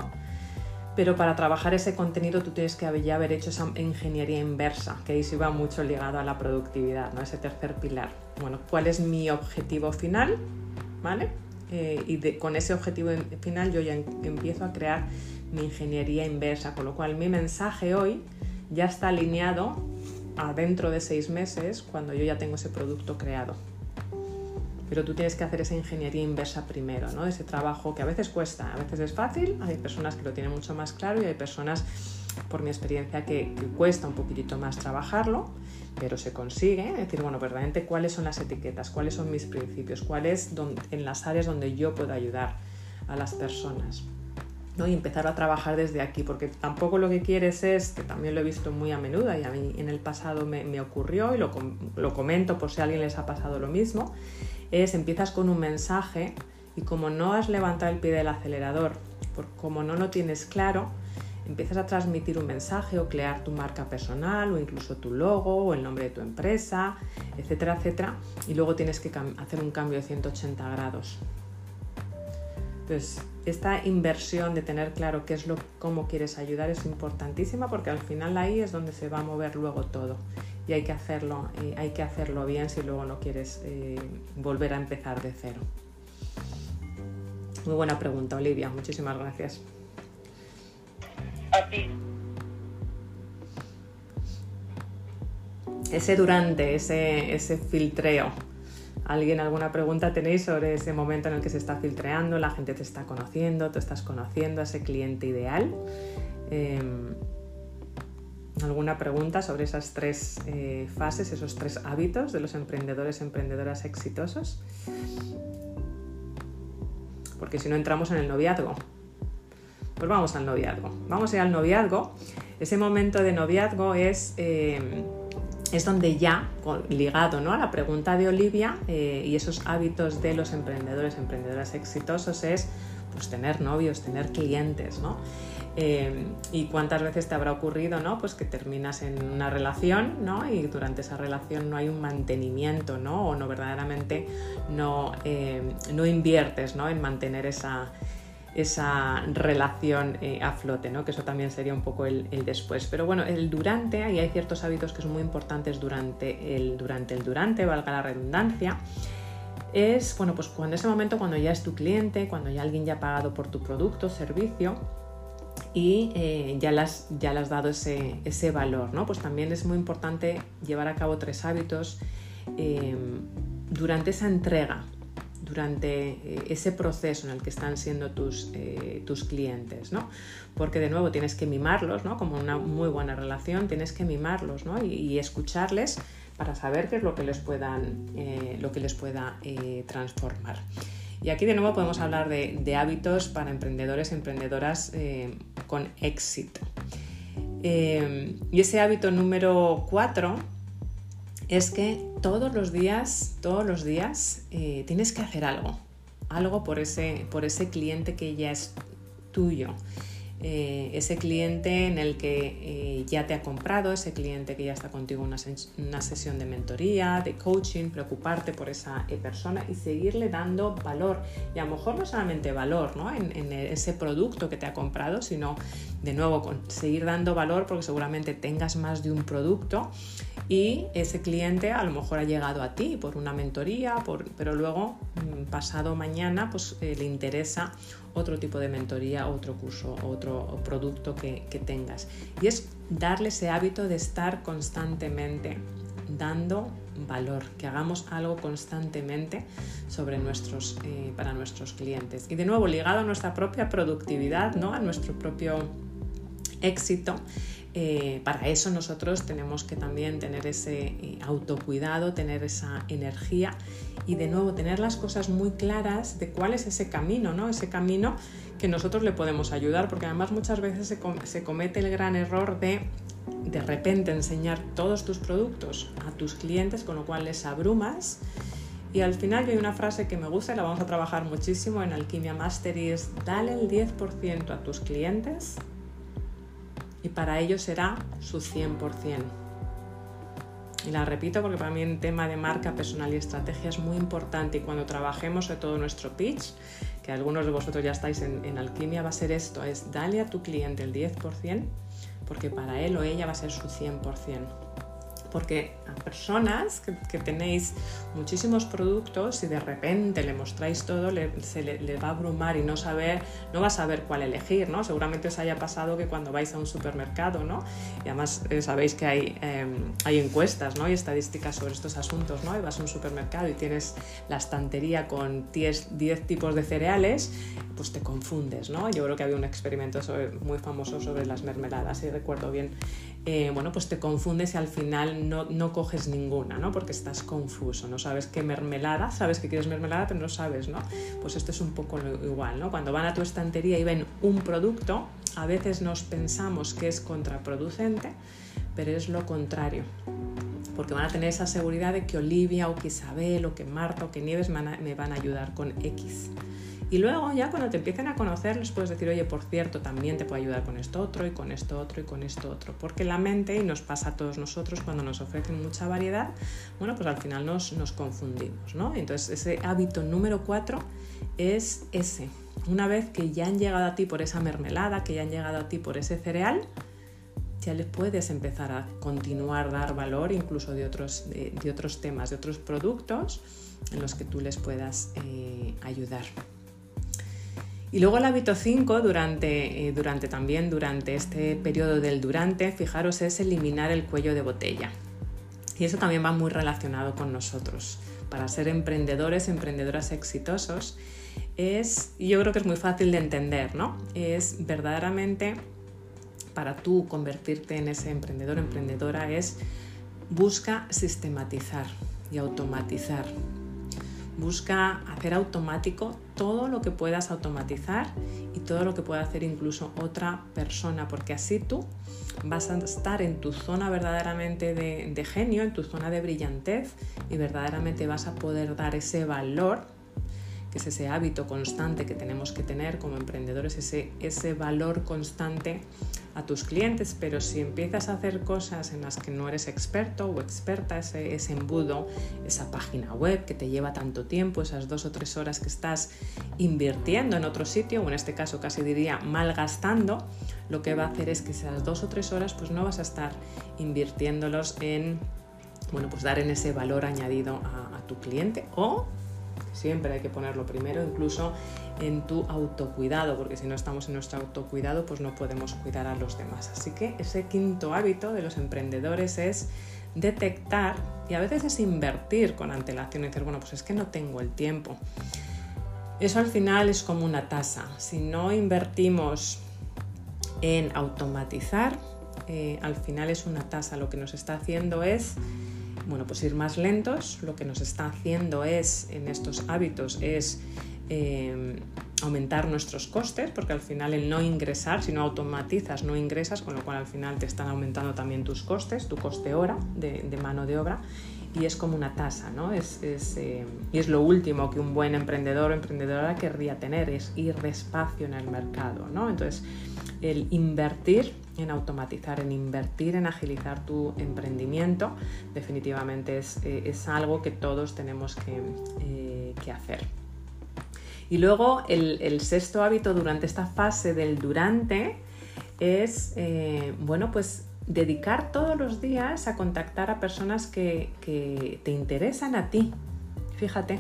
pero para trabajar ese contenido tú tienes que ya haber hecho esa ingeniería inversa, que ahí se va mucho ligado a la productividad, ¿no? ese tercer pilar. Bueno, ¿cuál es mi objetivo final? ¿Vale? Eh, y con ese objetivo final yo ya empiezo a crear mi ingeniería inversa, con lo cual mi mensaje hoy ya está alineado a dentro de seis meses cuando yo ya tengo ese producto creado pero tú tienes que hacer esa ingeniería inversa primero, ¿no? Ese trabajo que a veces cuesta, a veces es fácil, hay personas que lo tienen mucho más claro y hay personas, por mi experiencia, que, cuesta un poquitito más trabajarlo, pero se consigue, es decir, bueno, verdaderamente cuáles son las etiquetas, cuáles son mis principios, cuáles en las áreas donde yo puedo ayudar a las personas. ¿no? y empezar a trabajar desde aquí, porque tampoco lo que quieres es, que también lo he visto muy a menudo y a mí en el pasado me, me ocurrió y lo, lo, comento por si a alguien les ha pasado lo mismo, es empiezas con un mensaje y como no has levantado el pie del acelerador, por, como no lo tienes claro, empiezas a transmitir un mensaje o crear tu marca personal o incluso tu logo o el nombre de tu empresa, etcétera, etcétera, y luego tienes que hacer un cambio de 180 grados. Entonces, esta inversión de tener claro qué es lo, cómo quieres ayudar es importantísima porque al final ahí es donde se va a mover luego todo y hay que hacerlo, eh, hay que hacerlo bien si luego no quieres eh, volver a empezar de cero. Muy buena pregunta, Olivia. Muchísimas gracias. A ti. Ese durante, ese, ese filtreo. ¿Alguien alguna pregunta tenéis sobre ese momento en el que se está filtreando, la gente te está conociendo, tú estás conociendo a ese cliente ideal? Em, alguna pregunta sobre esas tres eh, fases, esos tres hábitos de los emprendedores, emprendedoras exitosos. Porque si no entramos en el noviazgo. Pues vamos al noviazgo. Vamos a ir al noviazgo. Ese momento de noviazgo es, eh, es donde ya, ligado ¿no? a la pregunta de Olivia eh, y esos hábitos de los emprendedores, emprendedoras exitosos, es pues, tener novios, tener clientes. ¿no? Eh, y cuántas veces te habrá ocurrido, ¿no? Pues que terminas en una relación, ¿no? Y durante esa relación no hay un mantenimiento, ¿no? O no verdaderamente no, eh, no inviertes, ¿no? En mantener esa, esa relación eh, a flote, ¿no? que eso también sería un poco el, el, después. Pero bueno, el durante, ahí hay ciertos hábitos que son muy importantes durante el durante, el durante valga la redundancia, es bueno, pues cuando ese momento, cuando ya es tu cliente, cuando ya alguien ya ha pagado por tu producto, servicio, y eh, ya, las, ya le has dado ese, ese, valor. ¿no? Pues también es muy importante llevar a cabo tres hábitos em, durante esa entrega, durante eh, ese proceso en el que están siendo tus, eh, tus clientes, ¿no? Porque de nuevo tienes que mimarlos, ¿no? Como una muy buena relación, tienes que mimarlos, ¿no? y, y escucharles para saber qué es lo que les, puedan, lo que les pueda transformar. Y aquí de nuevo podemos hablar de, hábitos para emprendedores y emprendedoras eh, con éxito. Eh, y ese hábito número cuatro es que todos los días, todos los días eh, tienes que hacer algo, algo por ese, por ese cliente que ya es tuyo. Eh, ese cliente en el que eh, ya te ha comprado, ese cliente que ya está contigo en una, sesión de mentoría, de coaching, preocuparte por esa eh, persona y seguirle dando valor. Y a lo mejor no solamente valor ¿no? En, en, ese producto que te ha comprado, sino de nuevo seguir dando valor porque seguramente tengas más de un producto y ese cliente a lo mejor ha llegado a ti por una mentoría, por, pero luego mm, pasado mañana pues le interesa otro tipo de mentoría, otro curso, otro producto que, tengas. Y es darle ese hábito de estar constantemente dando valor, que hagamos algo constantemente sobre nuestros, eh, para nuestros clientes. Y de nuevo, ligado a nuestra propia productividad, ¿no? a nuestro propio éxito, eh, para eso nosotros tenemos que también tener ese eh, autocuidado, tener esa energía y de nuevo tener las cosas muy claras de cuál es ese camino, ¿no? Ese camino que nosotros le podemos ayudar, porque además muchas veces se, comete el gran error de de repente enseñar todos tus productos a tus clientes, con lo cual les abrumas. Y al final yo hay una frase que me gusta y la vamos a trabajar muchísimo en Alquimia Mastery, es dale el 10% a tus clientes y para ellos será su 100%. Y la repito porque para mí el tema de marca personal y estrategia es muy importante y cuando trabajemos sobre todo nuestro pitch, que algunos de vosotros ya estáis en, en alquimia, va a ser esto, es dale a tu cliente el 10% porque para él o ella va a ser su 100% porque a personas que, tenéis muchísimos productos y de repente le mostráis todo, se le, va a abrumar y no, saber, no va a saber cuál elegir, ¿no? Seguramente os haya pasado que cuando vais a un supermercado, ¿no? Y además eh, sabéis que hay, em, hay encuestas, ¿no? Y estadísticas sobre estos asuntos, ¿no? Y vas a un supermercado y tienes la estantería con 10, tipos de cereales, pues te confundes, ¿no? Yo creo que había un experimento muy famoso sobre las mermeladas, si recuerdo bien. Eh, bueno, pues te confundes y al final no, no, coges ninguna, ¿no? Porque estás confuso, no sabes qué mermelada, sabes que quieres mermelada, pero no sabes, ¿no? Pues esto es un poco igual, ¿no? Cuando van a tu estantería y ven un producto, a veces nos pensamos que es contraproducente, pero es lo contrario porque van a tener esa seguridad de que Olivia o que Isabel o que Marta o que Nieves me van a ayudar con X. Y luego ya cuando te empiecen a conocer les puedes decir, oye, por cierto, también te puedo ayudar con esto otro y con esto otro y con esto otro. Porque la mente, y nos pasa a todos nosotros cuando nos ofrecen mucha variedad, bueno, pues al final nos, nos confundimos, ¿no? Entonces ese hábito número cuatro es ese. Una vez que ya han llegado a ti por esa mermelada, que ya han llegado a ti por ese cereal, ya les puedes empezar a continuar, dar valor incluso de otros, de, otros temas, de otros productos en los que tú les puedas eh, ayudar. Y luego el hábito 5, durante, eh, durante también durante este periodo del durante, fijaros, es eliminar el cuello de botella. Y eso también va muy relacionado con nosotros. Para ser emprendedores, emprendedoras exitosos, es, yo creo que es muy fácil de entender, ¿no? Es verdaderamente para tú convertirte en ese emprendedor, emprendedora, es busca sistematizar y automatizar Busca hacer automático todo lo que puedas automatizar y todo lo que pueda hacer incluso otra persona, porque así tú vas a estar en tu zona verdaderamente de, genio, en tu zona de brillantez y verdaderamente vas a poder dar ese valor que es ese hábito constante que tenemos que tener como emprendedores, ese, ese valor constante a tus clientes, pero si empiezas a hacer cosas en las que no eres experto o experta, ese, ese embudo, esa página web que te lleva tanto tiempo, esas dos o tres horas que estás invirtiendo en otro sitio, o en este caso casi diría malgastando, lo que va a hacer es que esas dos o tres horas pues no vas a estar invirtiéndolos en bueno, pues dar en ese valor añadido a, a tu cliente o Siempre hay que ponerlo primero, incluso en tu autocuidado, porque si no estamos en nuestro autocuidado, pues no podemos cuidar a los demás. Así que ese quinto hábito de los emprendedores es detectar y a veces es invertir con antelación y decir, bueno, pues es que no tengo el tiempo. Eso al final es como una tasa. Si no invertimos en automatizar, eh, al final es una tasa. Lo que nos está haciendo es bueno, pues ir más lentos, lo que nos está haciendo es, en estos hábitos, es em, aumentar nuestros costes, porque al final el no ingresar, si no automatizas, no ingresas, con lo cual al final te están aumentando también tus costes, tu coste hora de, mano de obra, y es como una tasa, ¿no? Es, eh, y es lo último que un buen emprendedor o emprendedora querría tener, es ir despacio en el mercado, ¿no? Entonces, el invertir en automatizar, en invertir, en agilizar tu emprendimiento, definitivamente es, eh, algo que todos tenemos que, eh, que hacer. Y luego el, sexto hábito durante esta fase del durante es, eh, bueno, pues dedicar todos los días a contactar a personas que, te interesan a ti. Fíjate,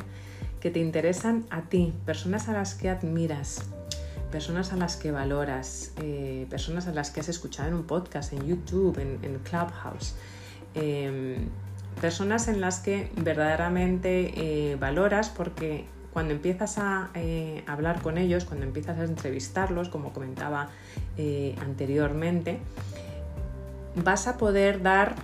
que te interesan a ti, personas a las que admiras, personas a las que valoras, eh, personas a las que has escuchado en un podcast, en YouTube, en, Clubhouse, em, personas en las que verdaderamente eh, valoras porque cuando empiezas a eh, hablar con ellos, cuando empiezas a entrevistarlos, como comentaba anteriormente, vas a poder dar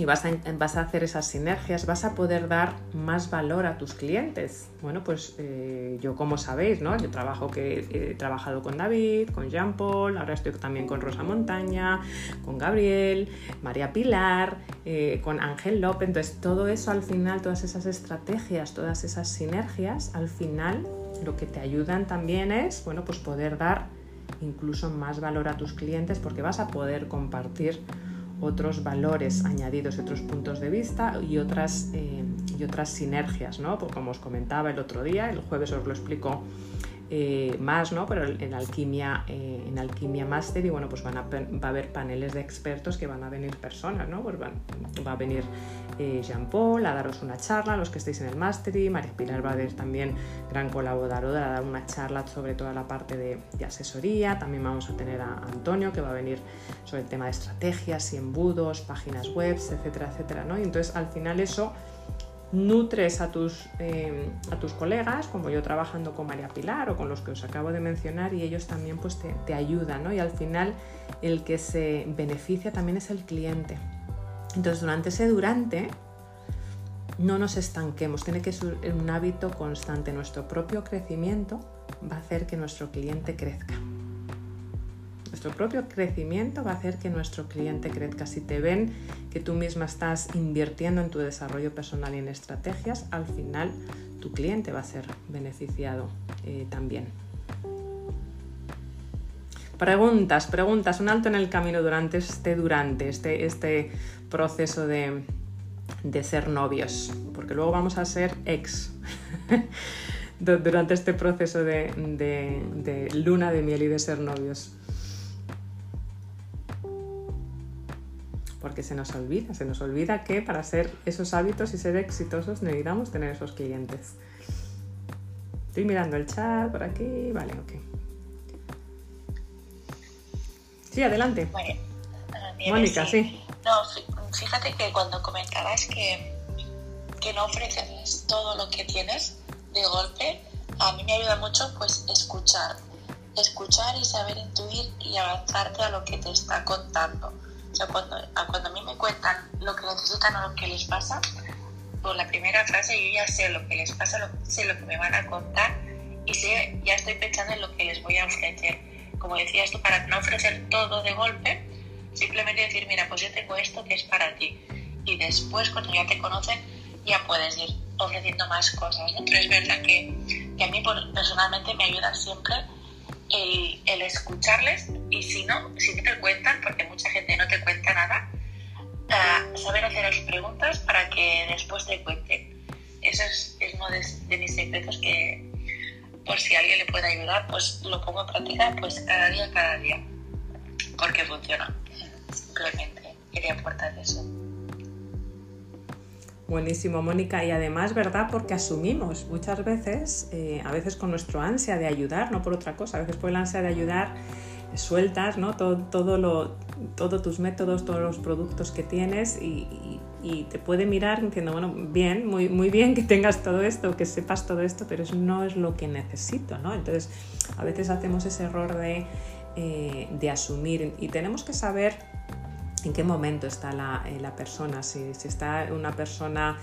y vas a, hacer esas sinergias, vas a poder dar más valor a tus clientes. Bueno, pues eh, yo como sabéis, ¿no? Yo trabajo que he trabajado con David, con Jean Paul, ahora estoy también con Rosa Montaña, con Gabriel, María Pilar, eh, con Ángel López. Entonces todo eso al final, todas esas estrategias, todas esas sinergias, al final lo que te ayudan también es, bueno, pues poder dar incluso más valor a tus clientes porque vas a poder compartir otros valores añadidos, otros puntos de vista y otras, eh, y otras sinergias, ¿no? Como os comentaba el otro día, el jueves os lo explico eh, más, ¿no? Pero en alquimia, eh, en alquimia master y bueno, pues van a, va a haber paneles de expertos que van a venir personas, ¿no? Pues va a venir eh, Jean Paul a daros una charla, los que estéis en el mastery, María Pilar va a ser también gran colaboradora a dar una charla sobre toda la parte de, asesoría, también vamos a tener a Antonio que va a venir sobre el tema de estrategias y embudos, páginas web, etcétera, etcétera, ¿no? Y entonces al final eso nutres a tus, eh, a tus colegas, como yo trabajando con María Pilar o con los que os acabo de mencionar, y ellos también pues, te, ayudan, ¿no? Y al final el que se beneficia también es el cliente. Entonces, durante ese durante, no nos estanquemos, tiene que ser un hábito constante. Nuestro propio crecimiento va a hacer que nuestro cliente crezca. Nuestro propio crecimiento va a hacer que nuestro cliente crezca. Si te ven que tú misma estás invirtiendo en tu desarrollo personal y en estrategias, al final tu cliente va a ser beneficiado eh, también. Preguntas, preguntas, un alto en el camino durante este, durante este, este proceso de, ser novios, porque luego vamos a ser ex durante este proceso de luna de miel y de ser novios. Porque se nos olvida, se nos olvida que para ser esos hábitos y ser exitosos necesitamos tener esos clientes. Estoy mirando el chat por aquí, vale, ok. Sí, adelante. Mónica, sí. No, fíjate que cuando comentabas que, que no ofreces todo lo que tienes de golpe, a mí me ayuda mucho pues escuchar. Escuchar y saber intuir y avanzarte a lo que te está contando o sea, cuando, cuando a mí me cuentan lo que necesitan o lo que les pasa, por la primera frase yo ya sé lo que les pasa, sé lo que me van a contar y sé, ya estoy pensando en lo que les voy a ofrecer. Como decías tú, para no ofrecer todo de golpe, simplemente decir, mira, pues yo tengo esto que es para ti. Y después, cuando ya te conocen, ya puedes ir ofreciendo más cosas. Pero es verdad que, que a mí personalmente me ayuda siempre el, escucharles y si no, si no te cuentan, porque mucha gente no te cuenta nada, saber hacer las preguntas para que después te cuenten. Eso es, uno de, mis secretos que, por si alguien le puede ayudar, pues lo pongo en práctica pues cada día, cada día, porque funciona. Simplemente quería aportar eso. Buenísimo, Mónica. Y además, ¿verdad? Porque asumimos muchas veces, eh, a veces con nuestro ansia de ayudar, no por otra cosa, a veces por el ansia de ayudar, sueltas ¿no? todo, todo lo, todos tus métodos, todos los productos que tienes y, te puede mirar diciendo, bueno, bien, muy, muy bien que tengas todo esto, que sepas todo esto, pero eso no es lo que necesito, ¿no? Entonces, a veces hacemos ese error de, eh, de asumir y tenemos que saber en qué momento está la, eh, persona, si, está una persona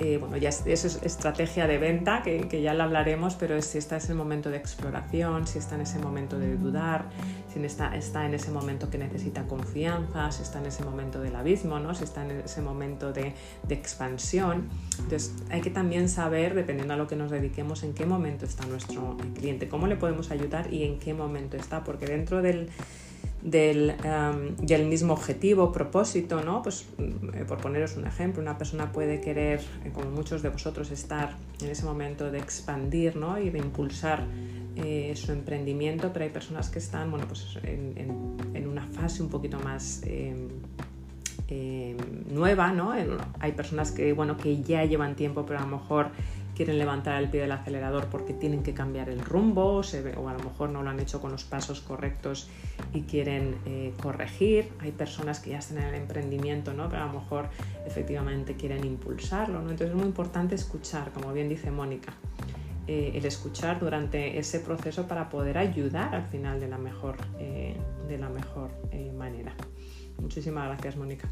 eh, bueno, ya es, eso es estrategia de venta, que, que, ya la hablaremos, pero si está en ese momento de exploración, si está en ese momento de dudar, si está, está en ese momento que necesita confianza, si está en ese momento del abismo, ¿no? si está en ese momento de, de expansión. Entonces hay que también saber, dependiendo a lo que nos dediquemos, en qué momento está nuestro cliente, cómo le podemos ayudar y en qué momento está, porque dentro del del, del, mismo objetivo, propósito, ¿no? Pues mm, por poneros un ejemplo, una persona puede querer, eh, como muchos de vosotros, estar en ese momento de expandir ¿no? y de impulsar eh, su emprendimiento, pero hay personas que están bueno, pues en, en, una fase un poquito más eh, eh, nueva, ¿no? Hay personas que, bueno, que ya llevan tiempo, pero a lo mejor quieren levantar el pie del acelerador porque tienen que cambiar el rumbo o a lo mejor no lo han hecho con los pasos correctos y quieren eh, corregir. Hay personas que ya están en el emprendimiento, ¿no? pero a lo mejor efectivamente quieren impulsarlo. ¿no? Entonces es muy importante escuchar, como bien dice Mónica, eh, el escuchar durante ese proceso para poder ayudar al final de la mejor, eh, de la mejor manera. Muchísimas gracias, Mónica.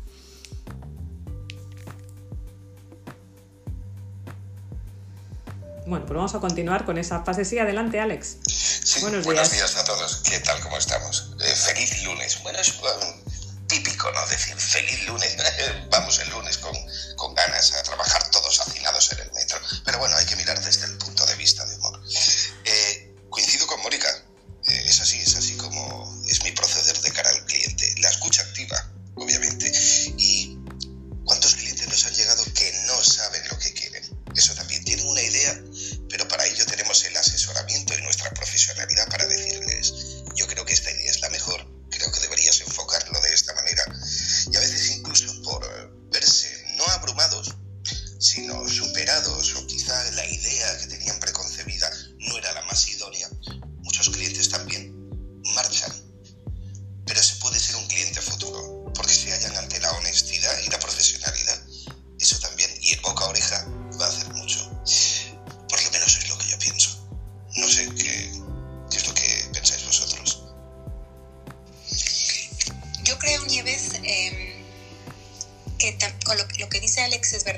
Bueno, pues vamos a continuar con esa fase. Sí, adelante, Alex. Sí, buenos, buenos días. a todos. ¿Qué tal? ¿Cómo estamos? Eh, feliz lunes. Bueno, es um, típico, ¿no? Decir feliz lunes. Vamos el lunes con, con ganas a trabajar todos hacinados en el metro. Pero bueno, hay que mirar desde el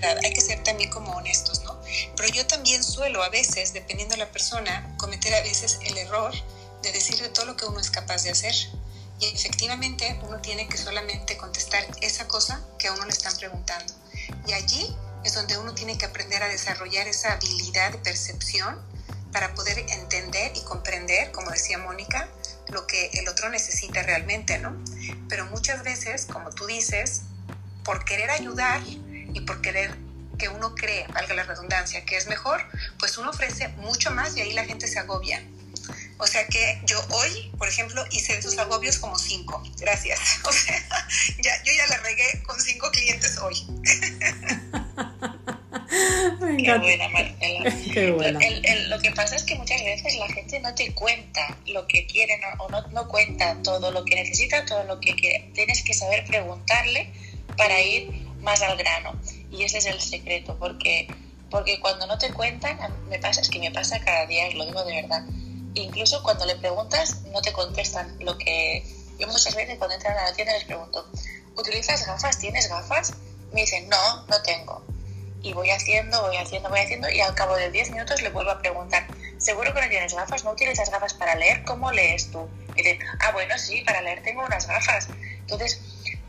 Hay que ser también como honestos, ¿no? Pero yo también suelo a veces, dependiendo de la persona, cometer a veces el error de decirle todo lo que uno es capaz de hacer. Y efectivamente uno tiene que solamente contestar esa cosa que a uno le están preguntando. Y allí es donde uno tiene que aprender a desarrollar esa habilidad de percepción para poder entender y comprender, como decía Mónica, lo que el otro necesita realmente, ¿no? Pero muchas veces, como tú dices, por querer ayudar y por querer que uno cree, valga la redundancia, que es mejor, pues uno ofrece mucho más y ahí la gente se agobia. O sea que yo hoy, por ejemplo, hice de esos agobios como cinco. Gracias. O sea, ya, yo ya la regué con cinco clientes hoy. Qué buena, Marcela. Qué buena. El, el, lo que pasa es que muchas veces la gente no te cuenta lo que quiere o no, no cuenta todo lo que necesita, todo lo que quiere. Tienes que saber preguntarle para ir más al grano. Y ese es el secreto, porque, porque cuando no te cuentan, me pasa, es que me pasa cada día, os lo digo de verdad. Incluso cuando le preguntas, no te contestan lo que. Yo muchas veces cuando entran a la tienda les pregunto, ¿utilizas gafas? ¿Tienes gafas? Me dicen, no, no tengo y voy haciendo, voy haciendo, voy haciendo y al cabo de 10 minutos le vuelvo a preguntar, ¿seguro que no tienes gafas? ¿No utilizas gafas para leer? ¿Cómo lees tú? Y dicen, ah, bueno, sí, para leer tengo unas gafas. Entonces,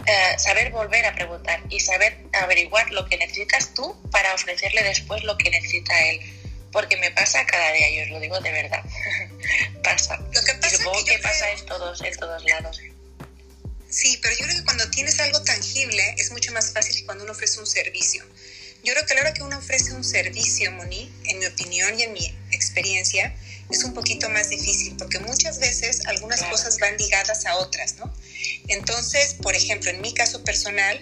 eh, saber volver a preguntar y saber averiguar lo que necesitas tú para ofrecerle después lo que necesita él. Porque me pasa cada día, yo os lo digo de verdad. pasa. Lo que pasa y supongo que, que pasa en, todos, en todos lados. Sí, pero yo creo que cuando tienes algo tangible es mucho más fácil que cuando uno ofrece un servicio. Yo creo que a la hora que uno ofrece un servicio, Moni, en mi opinión y en mi experiencia, es un poquito más difícil porque muchas veces algunas cosas van ligadas a otras, ¿no? Entonces, por ejemplo, en mi caso personal,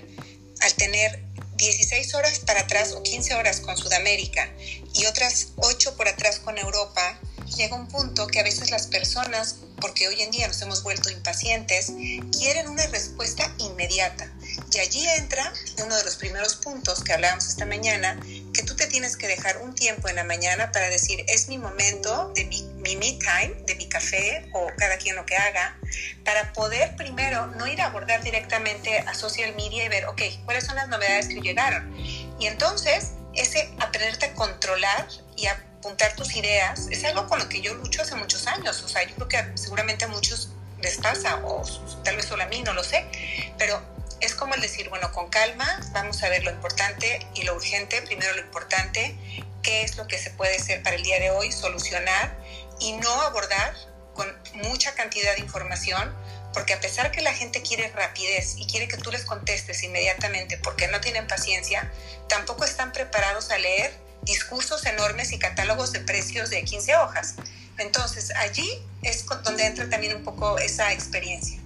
al tener 16 horas para atrás o 15 horas con Sudamérica y otras 8 por atrás con Europa, llega un punto que a veces las personas, porque hoy en día nos hemos vuelto impacientes, quieren una respuesta inmediata. Y allí entra uno de los primeros puntos que hablábamos esta mañana, que tú te tienes que dejar un tiempo en la mañana para decir, es mi momento de mi, mi me time, de mi café o cada quien lo que haga, para poder primero no ir a abordar directamente a social media y ver, ok, ¿cuáles son las novedades que llegaron? Y entonces ese aprenderte a controlar y apuntar tus ideas es algo con lo que yo lucho hace muchos años. O sea, yo creo que seguramente a muchos les pasa, o tal vez solo a mí, no lo sé, pero es como el decir, bueno, con calma, vamos a ver lo importante y lo urgente, primero lo importante, qué es lo que se puede hacer para el día de hoy, solucionar y no abordar con mucha cantidad de información, porque a pesar que la gente quiere rapidez y quiere que tú les contestes inmediatamente porque no tienen paciencia, tampoco están preparados a leer discursos enormes y catálogos de precios de 15 hojas. Entonces, allí es donde entra también un poco esa experiencia.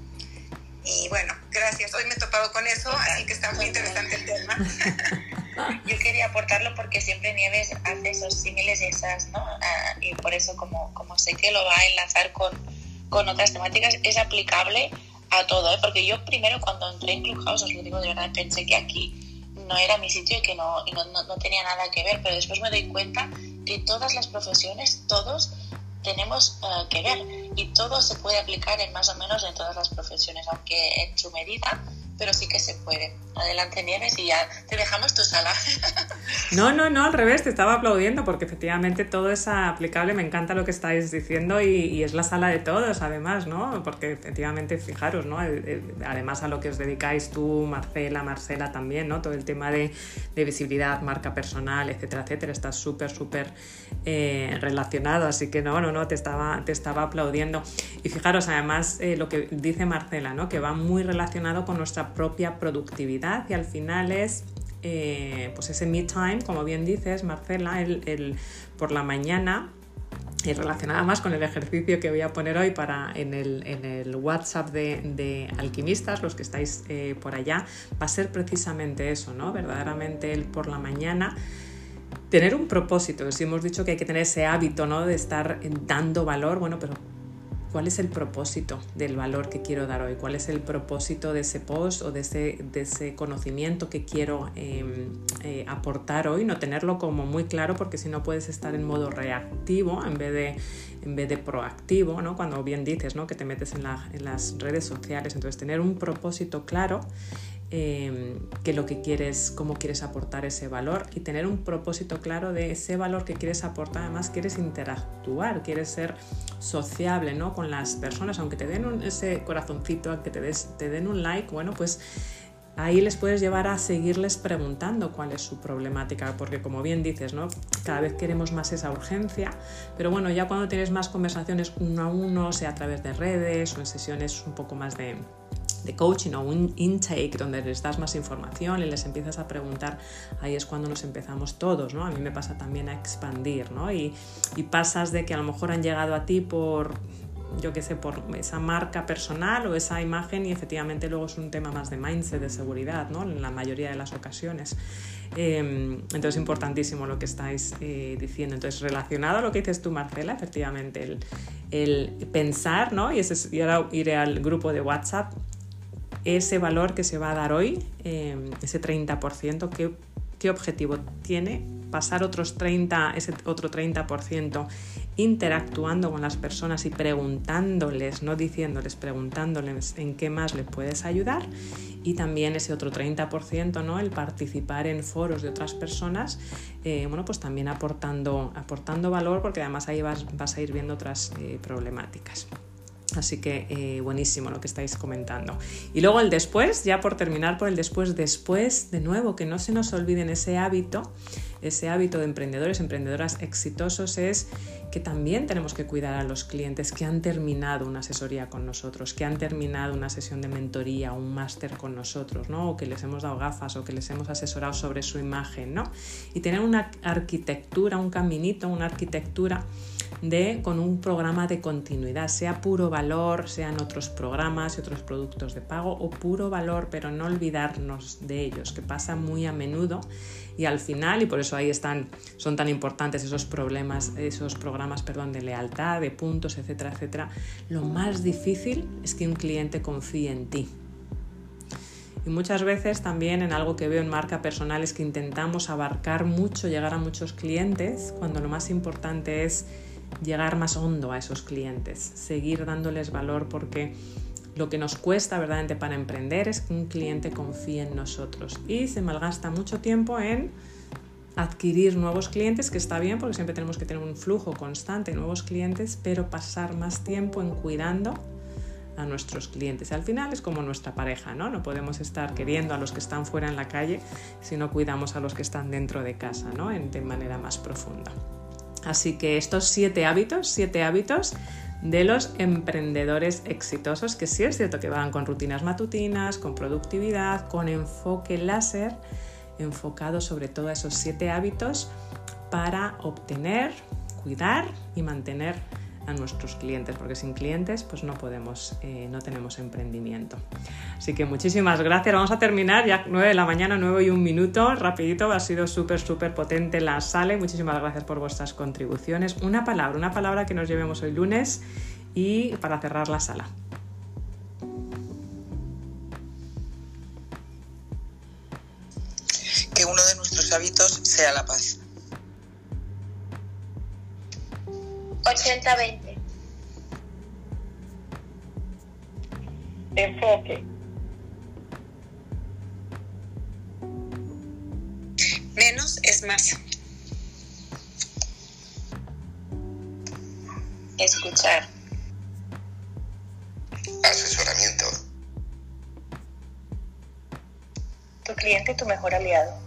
Y bueno, gracias. Hoy me he topado con eso, así que está muy interesante el tema. Yo quería aportarlo porque siempre Nieves hace esos símiles y esas, ¿no? Ah, y por eso, como, como sé que lo va a enlazar con, con otras temáticas, es aplicable a todo, ¿eh? Porque yo primero cuando entré en Clubhouse, os lo digo de verdad, pensé que aquí no era mi sitio y que no, y no, no tenía nada que ver, pero después me doy cuenta que todas las profesiones, todos tenemos uh, que ver y todo se puede aplicar en más o menos en todas las profesiones, aunque en su medida, pero sí que se puede. Adelante Nieves y ya te dejamos tu sala. No, no, no, al revés, te estaba aplaudiendo porque efectivamente todo es aplicable, me encanta lo que estáis diciendo y, es la sala de todos además, ¿no? Porque efectivamente, fijaros, ¿no? Además a lo que os dedicáis tú, Marcela, Marcela también, ¿no? Todo el tema de, de visibilidad, marca personal, etcétera, etcétera, está súper, súper eh, relacionado, así que no, no, no, te estaba, te estaba aplaudiendo. Y fijaros además eh, lo que dice Marcela, ¿no? Que va muy relacionado con nuestra propia productividad y al final es eh, pues ese me time, como bien dices, Marcela, el, por la mañana y relacionada más con el ejercicio que voy a poner hoy para en el, en el WhatsApp de, de, alquimistas, los que estáis eh, por allá, va a ser precisamente eso, ¿no? Verdaderamente el por la mañana tener un propósito. Si hemos dicho que hay que tener ese hábito, ¿no? De estar dando valor, bueno, pero cuál es el propósito del valor que quiero dar hoy, cuál es el propósito de ese post o de ese, de ese conocimiento que quiero em, eh, aportar hoy, no tenerlo como muy claro porque si no puedes estar en modo reactivo en vez de, en vez de proactivo, ¿no? cuando bien dices ¿no? que te metes en, la, en las redes sociales, entonces tener un propósito claro eh, que lo que quieres, cómo quieres aportar ese valor y tener un propósito claro de ese valor que quieres aportar. Además, quieres interactuar, quieres ser sociable ¿no? con las personas, aunque te den ese corazoncito, aunque te, te den un like, bueno, pues ahí les puedes llevar a seguirles preguntando cuál es su problemática, porque como bien dices, ¿no? Cada vez queremos más esa urgencia, pero bueno, ya cuando tienes más conversaciones uno a uno, sea a través de redes o en sesiones un poco más de, de coaching o un intake donde les das más información y les empiezas a preguntar, ahí es cuando nos empezamos todos, ¿no? A mí me pasa también a expandir, ¿no? Y, y pasas de que a lo mejor han llegado a ti por yo qué sé, por esa marca personal o esa imagen y efectivamente luego es un tema más de mindset, de seguridad, ¿no? En la mayoría de las ocasiones. Eh, entonces, importantísimo lo que estáis eh, diciendo. Entonces, relacionado a lo que dices tú, Marcela, efectivamente, el, el pensar, ¿no? Y, ese, y ahora iré al grupo de WhatsApp, ese valor que se va a dar hoy, eh, ese 30%, ¿qué, ¿qué, objetivo tiene? Pasar otros 30, ese otro 30% interactuando con las personas y preguntándoles, no diciéndoles, preguntándoles en qué más les puedes ayudar. Y también ese otro 30%, ¿no? el participar en foros de otras personas, eh, bueno, pues también aportando, aportando valor porque además ahí vas, a ir viendo otras eh, problemáticas. Así que eh, buenísimo lo que estáis comentando. Y luego el después, ya por terminar por el después, después, de nuevo, que no se nos olviden ese hábito, ese hábito de emprendedores, emprendedoras exitosos es que también tenemos que cuidar a los clientes que han terminado una asesoría con nosotros, que han terminado una sesión de mentoría, un máster con nosotros, ¿no? O que les hemos dado gafas o que les hemos asesorado sobre su imagen, ¿no? Y tener una arquitectura, un caminito, una arquitectura de, con un programa de continuidad, sea puro valor, sean otros programas y otros productos de pago o puro valor, pero no olvidarnos de ellos, que pasa muy a menudo y al final, y por eso ahí están, son tan importantes esos problemas, esos programas perdón, de lealtad, de puntos, etcétera, etcétera, lo más difícil es que un cliente confíe en ti. Y muchas veces también en algo que veo en marca personal es que intentamos abarcar mucho, llegar a muchos clientes, cuando lo más importante es llegar más hondo a esos clientes, seguir dándoles valor porque lo que nos cuesta verdaderamente para emprender es que un cliente confíe en nosotros y se malgasta mucho tiempo en adquirir nuevos clientes, que está bien porque siempre tenemos que tener un flujo constante de nuevos clientes, pero pasar más tiempo en cuidando a nuestros clientes. Al final es como nuestra pareja, ¿no? No podemos estar queriendo a los que están fuera en la calle si no cuidamos a los que están dentro de casa, ¿no? De manera más profunda. Así que estos siete hábitos, siete hábitos de los emprendedores exitosos, que sí es cierto que van con rutinas matutinas, con productividad, con enfoque láser, enfocado sobre todo a esos siete hábitos para obtener, cuidar y mantener a nuestros clientes, porque sin clientes pues no podemos, eh, no tenemos emprendimiento. Así que muchísimas gracias. Vamos a terminar ya 9 de la mañana, 9 y un minuto, rapidito, ha sido súper, súper potente la sala muchísimas gracias por vuestras contribuciones. Una palabra, una palabra que nos llevemos hoy lunes y para cerrar la sala. Que uno de nuestros hábitos sea la paz. 80-20. Enfoque. Menos es más. Escuchar. Asesoramiento. Tu cliente, tu mejor aliado.